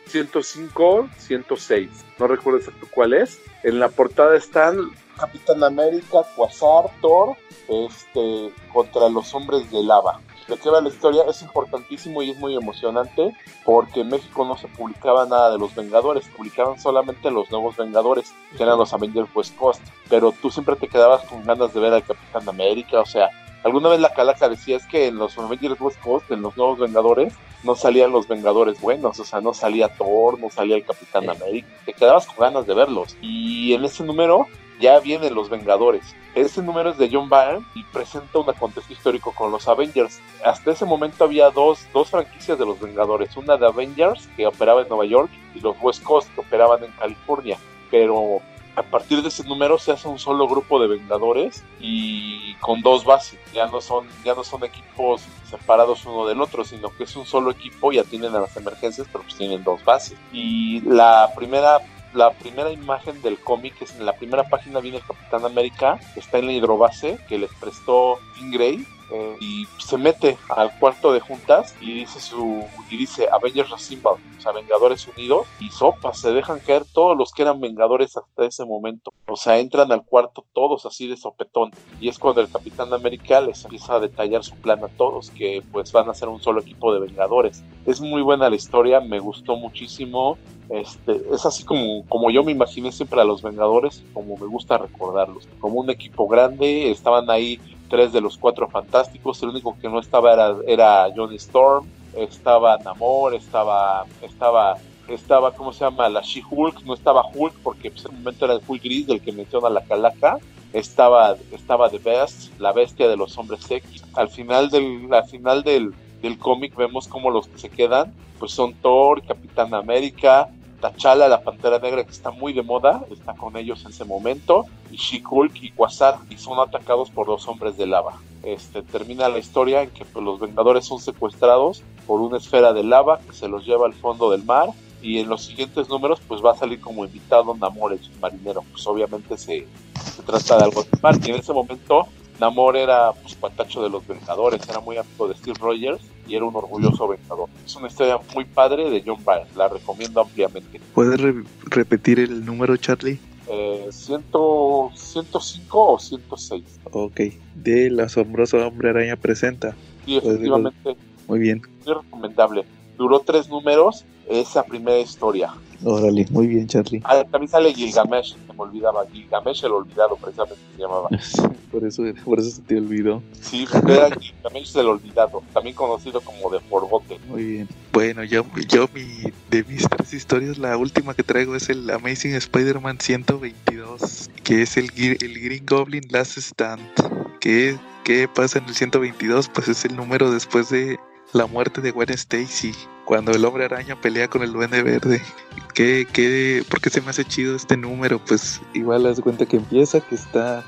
105, 106. No recuerdo exacto cuál es. En la portada están Capitán América, Quasar, Thor, este, contra los hombres de lava de qué va la historia es importantísimo y es muy emocionante porque en México no se publicaba nada de los Vengadores, publicaban solamente los nuevos Vengadores, que eran los Avengers West Coast, pero tú siempre te quedabas con ganas de ver al Capitán América, o sea, alguna vez la calaca decía es que en los Avengers West Coast, en los nuevos Vengadores, no salían los Vengadores buenos, o sea, no salía Thor, no salía el Capitán América, te quedabas con ganas de verlos. Y en ese número ya vienen los Vengadores. Ese número es de John Byrne y presenta un contexto histórico con los Avengers. Hasta ese momento había dos, dos franquicias de los Vengadores, una de Avengers que operaba en Nueva York y los West Coast que operaban en California. Pero a partir de ese número se hace un solo grupo de Vengadores y con dos bases. Ya no son, ya no son equipos separados uno del otro, sino que es un solo equipo y atienden a las emergencias, pero pues tienen dos bases. Y la primera la primera imagen del cómic es en la primera página viene el Capitán América, que está en la hidrobase que les prestó Tim Grey. Eh, y se mete al cuarto de juntas y dice su y dice Avengers Assemble, o sea, Vengadores Unidos y sopa, se dejan caer todos los que eran Vengadores hasta ese momento. O sea, entran al cuarto todos así de sopetón y es cuando el Capitán América les empieza a detallar su plan a todos que pues van a ser un solo equipo de Vengadores. Es muy buena la historia, me gustó muchísimo. Este, es así como, como yo me imaginé siempre a los Vengadores, como me gusta recordarlos, como un equipo grande, estaban ahí tres de los cuatro fantásticos, el único que no estaba era, era Johnny Storm, estaba Namor, estaba, estaba, estaba, ¿cómo se llama? La She-Hulk, no estaba Hulk porque pues, en momento era el Hulk gris del que menciona la calaca, estaba, estaba The Best, la bestia de los hombres X. Al final del, al final del, del cómic vemos como los que se quedan, pues son Thor, Capitán América, T'Challa, la Pantera Negra, que está muy de moda, está con ellos en ese momento, y She-Hulk y Quasar, y son atacados por los hombres de lava. Este, termina la historia en que pues, los Vengadores son secuestrados por una esfera de lava que se los lleva al fondo del mar, y en los siguientes números pues va a salir como invitado Namor, el marinero, pues obviamente se, se trata de algo de mar, y en ese momento Namor era pues patacho de los Vengadores, era muy amigo de Steve Rogers y era un orgulloso Vengador. Es una historia muy padre de John Byrne, la recomiendo ampliamente. ¿Puedes repetir el número, Charlie? Eh, 105 o 106. Ok, de La asombrosa Hombre Araña presenta. Sí, efectivamente. Muy bien. Muy recomendable. Duró tres números esa primera historia. Órale, muy bien, Charlie. Ah, también sale Gilgamesh, me olvidaba. Gilgamesh el olvidado, precisamente se llamaba. por, eso, por eso se te olvidó. Sí, era Gilgamesh el olvidado, también conocido como de Forgotten. Muy bien. Bueno, yo, yo mi, de mis tres historias, la última que traigo es el Amazing Spider-Man 122, que es el, el Green Goblin Last Stand. ¿Qué, ¿Qué pasa en el 122? Pues es el número después de la muerte de Gwen Stacy cuando el hombre araña pelea con el duende verde. ¿Qué, qué, ¿Por qué se me hace chido este número? Pues igual haz cuenta que empieza que está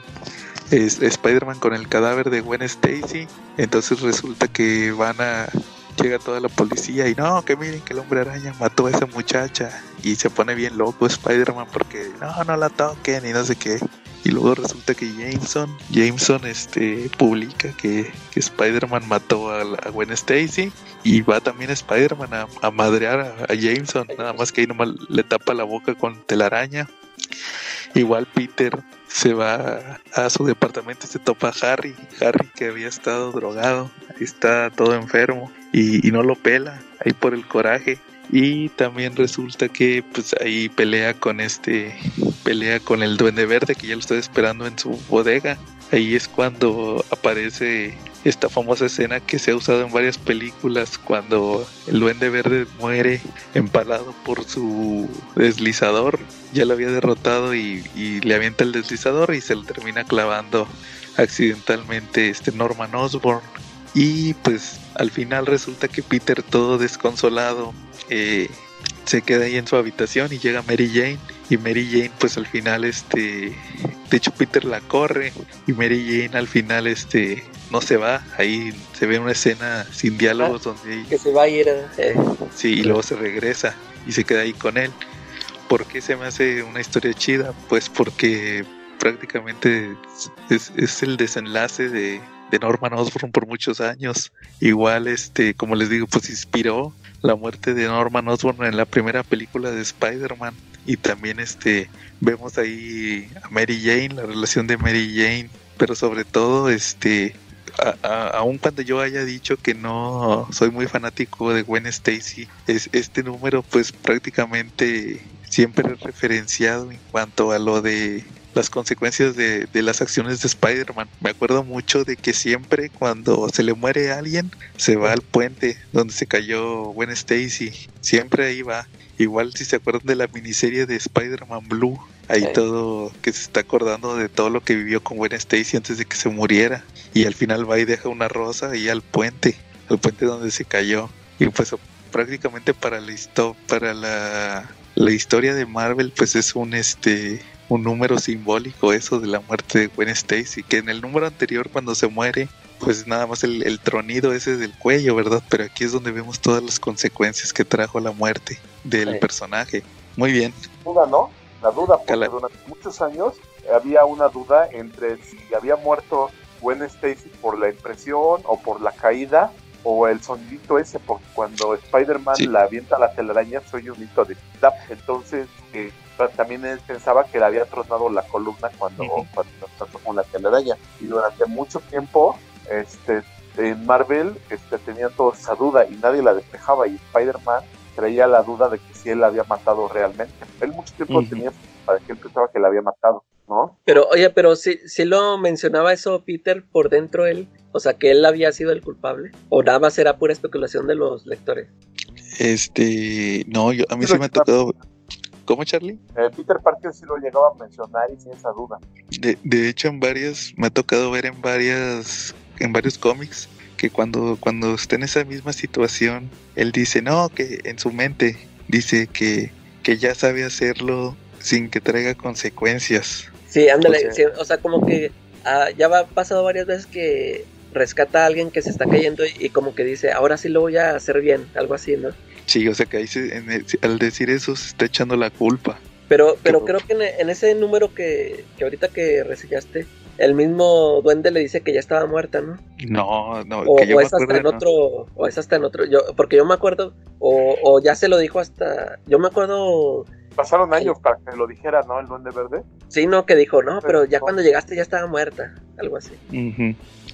es, Spider-Man con el cadáver de Gwen Stacy. Entonces resulta que van a. Llega toda la policía y no, que miren que el hombre araña mató a esa muchacha. Y se pone bien loco Spider-Man porque no, no la toquen y no sé qué. Y luego resulta que Jameson, Jameson este, publica que, que Spider-Man mató a, a, Gwen Stacy y va también Spider-Man a, madrear a, Jameson, nada más que ahí nomás le tapa la boca con telaraña. Igual Peter se va a su departamento y se topa a Harry, Harry que había estado drogado, está todo enfermo y, y no lo pela, ahí por el coraje. Y también resulta que pues ahí pelea con este pelea con el Duende Verde que ya lo está esperando en su bodega. Ahí es cuando aparece esta famosa escena que se ha usado en varias películas cuando el duende verde muere empalado por su deslizador. Ya lo había derrotado y, le avienta el deslizador y se lo termina clavando accidentalmente este Norman Osborn. Y pues al final resulta que Peter todo desconsolado eh, se queda ahí en su habitación y llega Mary Jane y Mary Jane pues al final este de hecho Peter la corre y Mary Jane al final este no se va ahí se ve una escena sin diálogos ah, donde que se va a ir eh. sí y luego se regresa y se queda ahí con él ¿por qué se me hace una historia chida? pues porque prácticamente es, es el desenlace de, de Norman Osborn por muchos años igual este como les digo pues inspiró la muerte de Norman Osborn en la primera película de Spider-Man. Y también este vemos ahí a Mary Jane, la relación de Mary Jane, pero sobre todo este aun cuando yo haya dicho que no soy muy fanático de Gwen Stacy, es este número pues prácticamente siempre referenciado en cuanto a lo de las consecuencias de, de las acciones de Spider-Man. Me acuerdo mucho de que siempre cuando se le muere a alguien, se va al puente donde se cayó Gwen Stacy. Siempre ahí va. Igual si se acuerdan de la miniserie de Spider-Man Blue, ahí todo que se está acordando de todo lo que vivió con Gwen Stacy antes de que se muriera. Y al final va y deja una rosa ahí al puente, al puente donde se cayó. Y pues prácticamente para la, para la, la historia de Marvel pues es un este un número simbólico eso de la muerte de Gwen Stacy, que en el número anterior cuando se muere, pues nada más el, tronido ese del cuello, ¿verdad? Pero aquí es donde vemos todas las consecuencias que trajo la muerte del personaje. Muy bien. Duda, ¿no? La duda, porque durante muchos años había una duda entre si había muerto Gwen Stacy por la impresión o por la caída o el sonidito ese, porque cuando Spider-Man la avienta a la telaraña soy un hito de tap, entonces eh, también él pensaba que le había tronado la columna cuando, cuando trató con la telaraña. Y durante mucho tiempo, este, en Marvel este, tenían toda esa duda y nadie la despejaba. Y Spider-Man traía la duda de que si él la había matado realmente. Él mucho tiempo tenía para que él pensaba que la había matado. ¿No? Pero, oye, pero si, si lo mencionaba eso Peter por dentro él, o sea, que él había sido el culpable, o nada más era pura especulación de los lectores. Este, no, yo, a mí sí me ha tocado, ¿Cómo, Charlie? Eh, Peter Parker sí lo llegaba a mencionar y sin esa duda. De, de hecho, en varias, me ha tocado ver en varias, en varios cómics que cuando, cuando está en esa misma situación, él dice, no, que en su mente dice que, que ya sabe hacerlo sin que traiga consecuencias. Sí, ándale, o sea, como que ah, ya ha pasado varias veces que rescata a alguien que se está cayendo y, y, como que dice, ahora sí lo voy a hacer bien, algo así, ¿no? Sí, o sea que ahí al decir eso se está echando la culpa. Pero, pero creo que en, ese número que, que ahorita que reseñaste, el mismo duende le dice que ya estaba muerta, ¿no? No, no, o, que es hasta en otro, o es hasta en otro, yo, porque yo me acuerdo, o, o ya se lo dijo hasta, yo me acuerdo pasaron años para que lo dijera, ¿no? El Duende Verde. Sí, no, que dijo, no, pero ya cuando llegaste ya estaba muerta, algo así.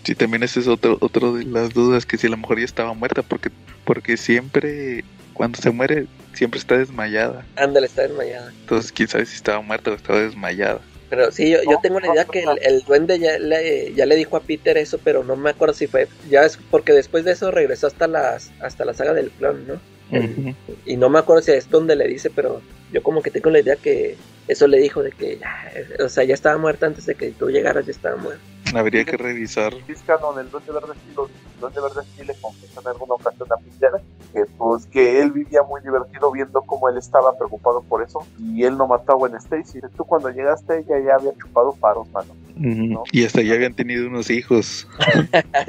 Sí, también ese es otro, otro de las dudas, que si a lo mejor ya estaba muerta, porque, porque siempre cuando se muere siempre está desmayada. Ándale, está desmayada. Entonces, quién sabe si estaba muerta o estaba desmayada. Pero sí, yo, yo tengo la idea que el, duende ya le, ya le dijo a Peter eso, pero no me acuerdo si fue. Ya es porque después de eso regresó hasta las hasta la saga del clon, ¿no? Y no me acuerdo si es donde le dice, pero yo como que tengo la idea que eso le dijo de que ya, o sea, ya estaba muerta antes de que tú llegaras, ya estaba muerta. Habría que revisar. el Duende Verde sí, Duende Verde sí le confesó en alguna ocasión a Peter que, pues, que él vivía muy divertido viendo cómo él estaba preocupado por eso y él no mató a Gwen Stacy. Tú cuando llegaste ella ya había chupado paros, mano. Y hasta ya habían tenido unos hijos.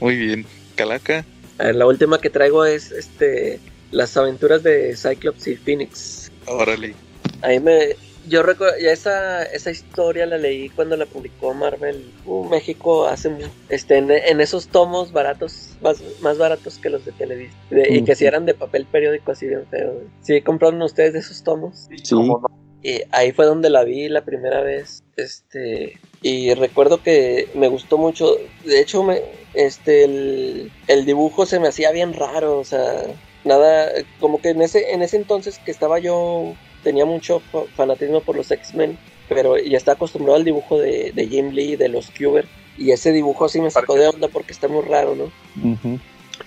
muy bien. Calaca. La última que traigo es este las aventuras de Cyclops y Phoenix. Órale. Ahí me. Yo recuerdo, ya esa, esa historia la leí cuando la publicó Marvel uh, México hace este en, esos tomos baratos, más, más baratos que los de Televisa. Y que si eran de papel periódico así bien feo. ¿Sí compraron ustedes de esos tomos? Sí. Y ahí fue donde la vi la primera vez. Este. Y recuerdo que me gustó mucho. De hecho, me, este, el, el dibujo se me hacía bien raro. O sea, nada, como que en ese, en ese entonces que estaba yo tenía mucho fanatismo por los X-Men, pero ya está acostumbrado al dibujo de, de Jim Lee, de los Cuber, y ese dibujo sí me sacó de onda porque está muy raro, ¿no?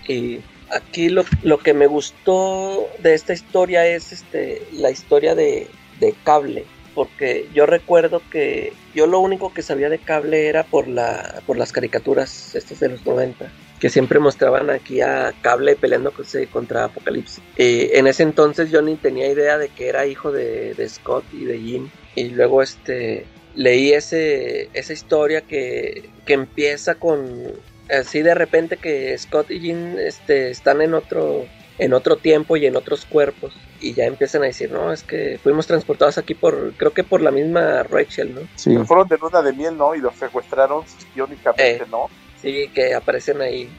Y aquí lo, lo, que me gustó de esta historia es este la historia de, de cable porque yo recuerdo que yo lo único que sabía de cable era por la por las caricaturas estas de los 90 que siempre mostraban aquí a Cable peleando contra Apocalipsis. Eh, en ese entonces yo ni tenía idea de que era hijo de, de Scott y de Jim. Y luego este leí ese, esa historia que, que empieza con así de repente que Scott y Jim este, están en otro en otro tiempo y en otros cuerpos y ya empiezan a decir, no, es que fuimos transportados aquí por, creo que por la misma Rachel, ¿no? Sí. Fueron de luna de miel, ¿no? Y los secuestraron iónicamente, eh, ¿no? Sí, que aparecen ahí.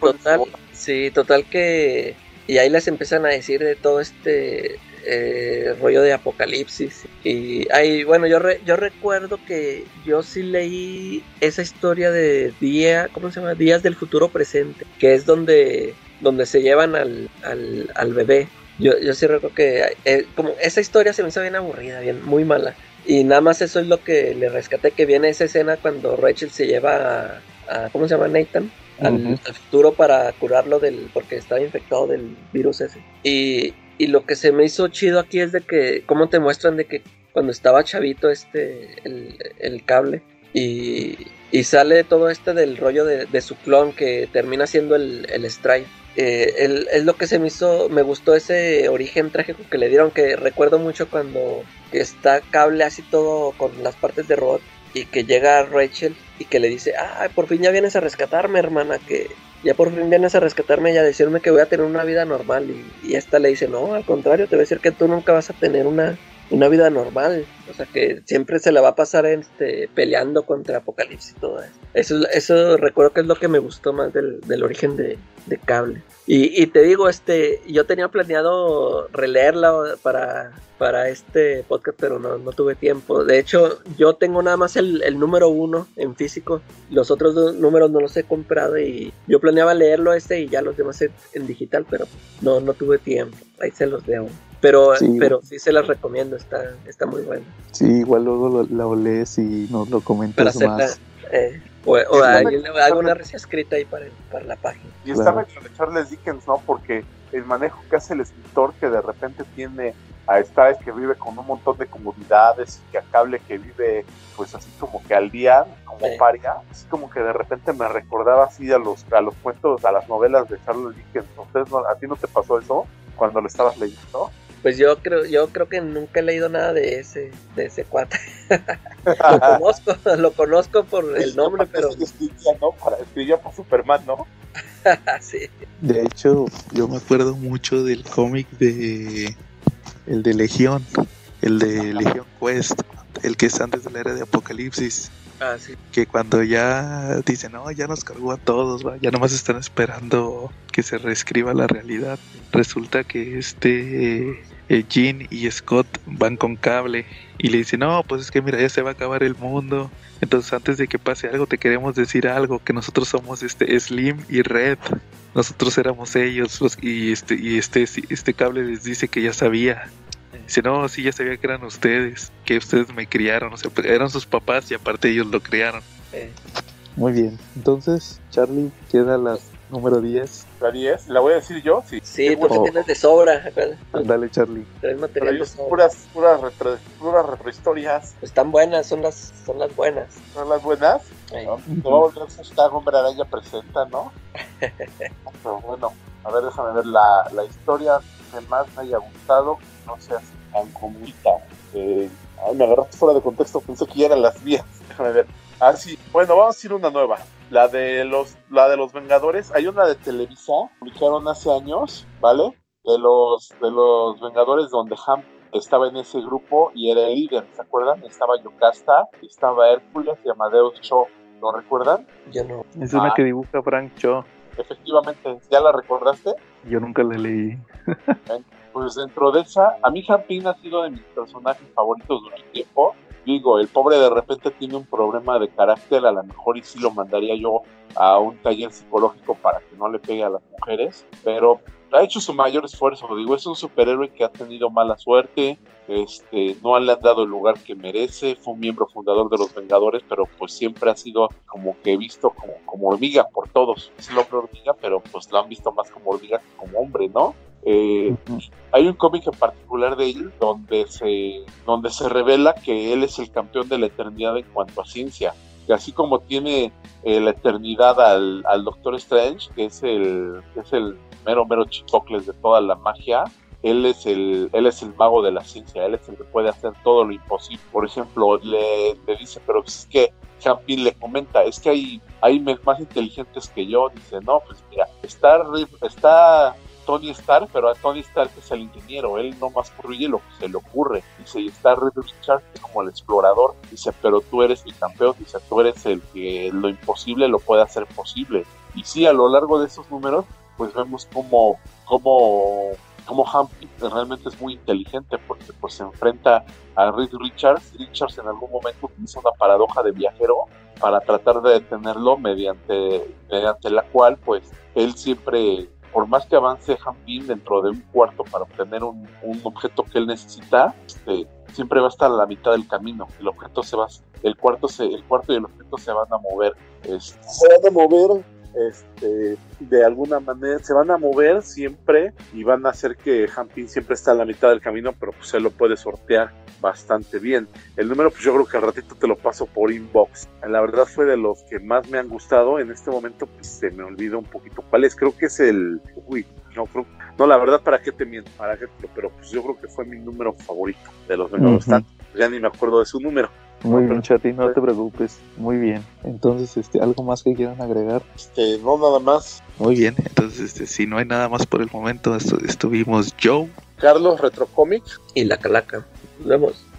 total, sí, total que... Y ahí les empiezan a decir de todo este eh, rollo de apocalipsis. Y ahí, bueno, yo, yo recuerdo que yo sí leí esa historia de día, ¿cómo se llama? Días del futuro presente, que es donde, donde se llevan al, al, al bebé. Yo, yo sí recuerdo que eh, como esa historia se me hizo bien aburrida, bien, muy mala. Y nada más eso es lo que le rescaté, que viene esa escena cuando Rachel se lleva a, ¿cómo se llama? Nathan. Al, al, futuro para curarlo del porque estaba infectado del virus ese y, y lo que se me hizo chido aquí es de que, cómo te muestran de que cuando estaba chavito este, el, cable, y, y, sale todo este del rollo de, de, su clon que termina siendo el, el Strike. Eh, es lo que se me hizo, me gustó ese origen trágico que le dieron, que recuerdo mucho cuando está cable así todo con las partes de robot y que llega Rachel y que le dice, ah, por fin ya vienes a rescatarme, hermana, que ya por fin vienes a rescatarme y a decirme que voy a tener una vida normal. Y, esta le dice, no, al contrario, te voy a decir que tú nunca vas a tener una, una vida normal. O sea, que siempre se la va a pasar este, peleando contra Apocalipsis y todo eso. Eso, eso recuerdo que es lo que me gustó más del, del origen de, de Cable. Y, y, te digo, este, yo tenía planeado releerla para, para este podcast, pero no, no tuve tiempo. De hecho, yo tengo nada más el, el número uno en físico. Los otros dos números no los he comprado y yo planeaba leerlo este y ya los demás en, digital, pero no, no tuve tiempo. Ahí se los debo. Pero sí. pero sí se las recomiendo, está, está muy bueno. Sí, igual luego lo, lo lees y nos lo comentas más. Eh, o, o hago una reseña escrita ahí para, para la página. Y estaba hecho de Charles Dickens, ¿no? Porque el manejo que hace el escritor que de repente tiene a Stiles que vive con un montón de comodidades y que a Cable que vive pues así como que al día como sí. paria así como que de repente me recordaba así a los a los cuentos a las novelas de Charles Dickens ¿Ustedes no, a ti no te pasó eso cuando lo estabas leyendo? Pues yo creo, yo creo que nunca he leído nada de ese, de ese cuate. lo conozco, lo conozco por el nombre, pero. Escribía, ¿no? Para, escribía por Superman, ¿no? sí. De hecho, yo me acuerdo mucho del cómic de el de Legión, el de Legión Quest, el que es antes de la era de Apocalipsis. Ah, sí. Que cuando ya dicen, no, ya nos cargó a todos, ¿va? ya nomás están esperando que se reescriba la realidad. Resulta que este eh, Jean y Scott van con cable y le dicen, no, pues es que mira, ya se va a acabar el mundo. Entonces antes de que pase algo te queremos decir algo, que nosotros somos este Slim y Red. Nosotros éramos ellos los, y este y este este cable les dice que ya sabía. Dice, no, sí, ya sabía que eran ustedes, que ustedes me criaron, o sea, eran sus papás y aparte ellos lo criaron. Muy bien, entonces, Charlie, queda la número 10. ¿La 10? ¿La voy a decir yo? Sí, sí tú oh. tienes de sobra. Dale, Charlie. Traes material de sobra. Puras, puras, retro, puras retrohistorias. Están buenas, son las, son las buenas. ¿Son las buenas? ¿No? Te va a volver a hashtag Hombre Araña presenta, ¿no? Pero bueno, a ver, déjame ver la, la historia que más me haya gustado, no seas tan comita. Eh, ay, me agarraste fuera de contexto, pensé que ya eran las vías. Déjame ver. Ah, sí. Bueno, vamos a ir una nueva. La de los, la de los Vengadores. Hay una de Televisa, publicaron hace años, ¿vale? De los, de los Vengadores donde Ham estaba en ese grupo y era el líder, ¿se acuerdan? Estaba Yocasta, estaba Hércules y Amadeus Cho. ¿Lo recuerdan? Yo no. Es una ah. que dibuja Frank Cho. Efectivamente, ¿ya la recordaste? Yo nunca la leí. pues dentro de esa, a mí Hampin ha sido de mis personajes favoritos durante tiempo. Digo, el pobre de repente tiene un problema de carácter, a lo mejor y sí lo mandaría yo a un taller psicológico para que no le pegue a las mujeres, pero ha hecho su mayor esfuerzo. Digo, es un superhéroe que ha tenido mala suerte, este, no le han dado el lugar que merece, fue un miembro fundador de los Vengadores, pero pues siempre ha sido como que visto como, como hormiga por todos. Es el hombre hormiga, pero pues lo han visto más como hormiga que como hombre, ¿no? Eh, hay un cómic en particular de él donde se, donde se revela que él es el campeón de la eternidad en cuanto a ciencia. Que así como tiene eh, la eternidad al, al, Doctor Strange, que es el, que es el mero mero chicocles de toda la magia, él es el, él es el mago de la ciencia, él es el que puede hacer todo lo imposible. Por ejemplo, le, le dice, pero es que Champin le comenta, es que hay, hay más inteligentes que yo, dice, no, pues mira, está, está Tony Stark, pero a Tony Stark es el ingeniero, él no más corrige lo que se le ocurre. Dice, y está Red Richard como el explorador. Dice, pero tú eres mi campeón, dice, tú eres el que lo imposible lo puede hacer posible. Y sí, a lo largo de esos números, pues vemos como, como, como realmente es muy inteligente porque pues se enfrenta a Reed Richards. Richards en algún momento utiliza una paradoja de viajero para tratar de detenerlo mediante, mediante la cual pues él siempre por más que avance Hanpin dentro de un cuarto para obtener un, objeto que él necesita, este, siempre va a estar a la mitad del camino. El objeto se va, el cuarto se, el cuarto y el objeto se van a mover. Este, se van a mover este, de alguna manera se van a mover siempre y van a hacer que Hampin siempre está a la mitad del camino, pero pues lo puede sortear bastante bien. El número, pues yo creo que al ratito te lo paso por inbox. La verdad fue de los que más me han gustado. En este momento, pues se me olvidó un poquito cuál es. Creo que es el. Uy, no creo. No, la verdad, ¿para qué te miento? ¿Para qué? Pero pues yo creo que fue mi número favorito de los Vengadores. Ya ni me acuerdo de su número. Muy bien, Chati, no te preocupes. Muy bien. Entonces, este, ¿algo más que quieran agregar? Este, no, nada más. Muy bien. Entonces, este, si no hay nada más por el momento, estuvimos Joe, Carlos Retrocomics y La Calaca. Nos vemos.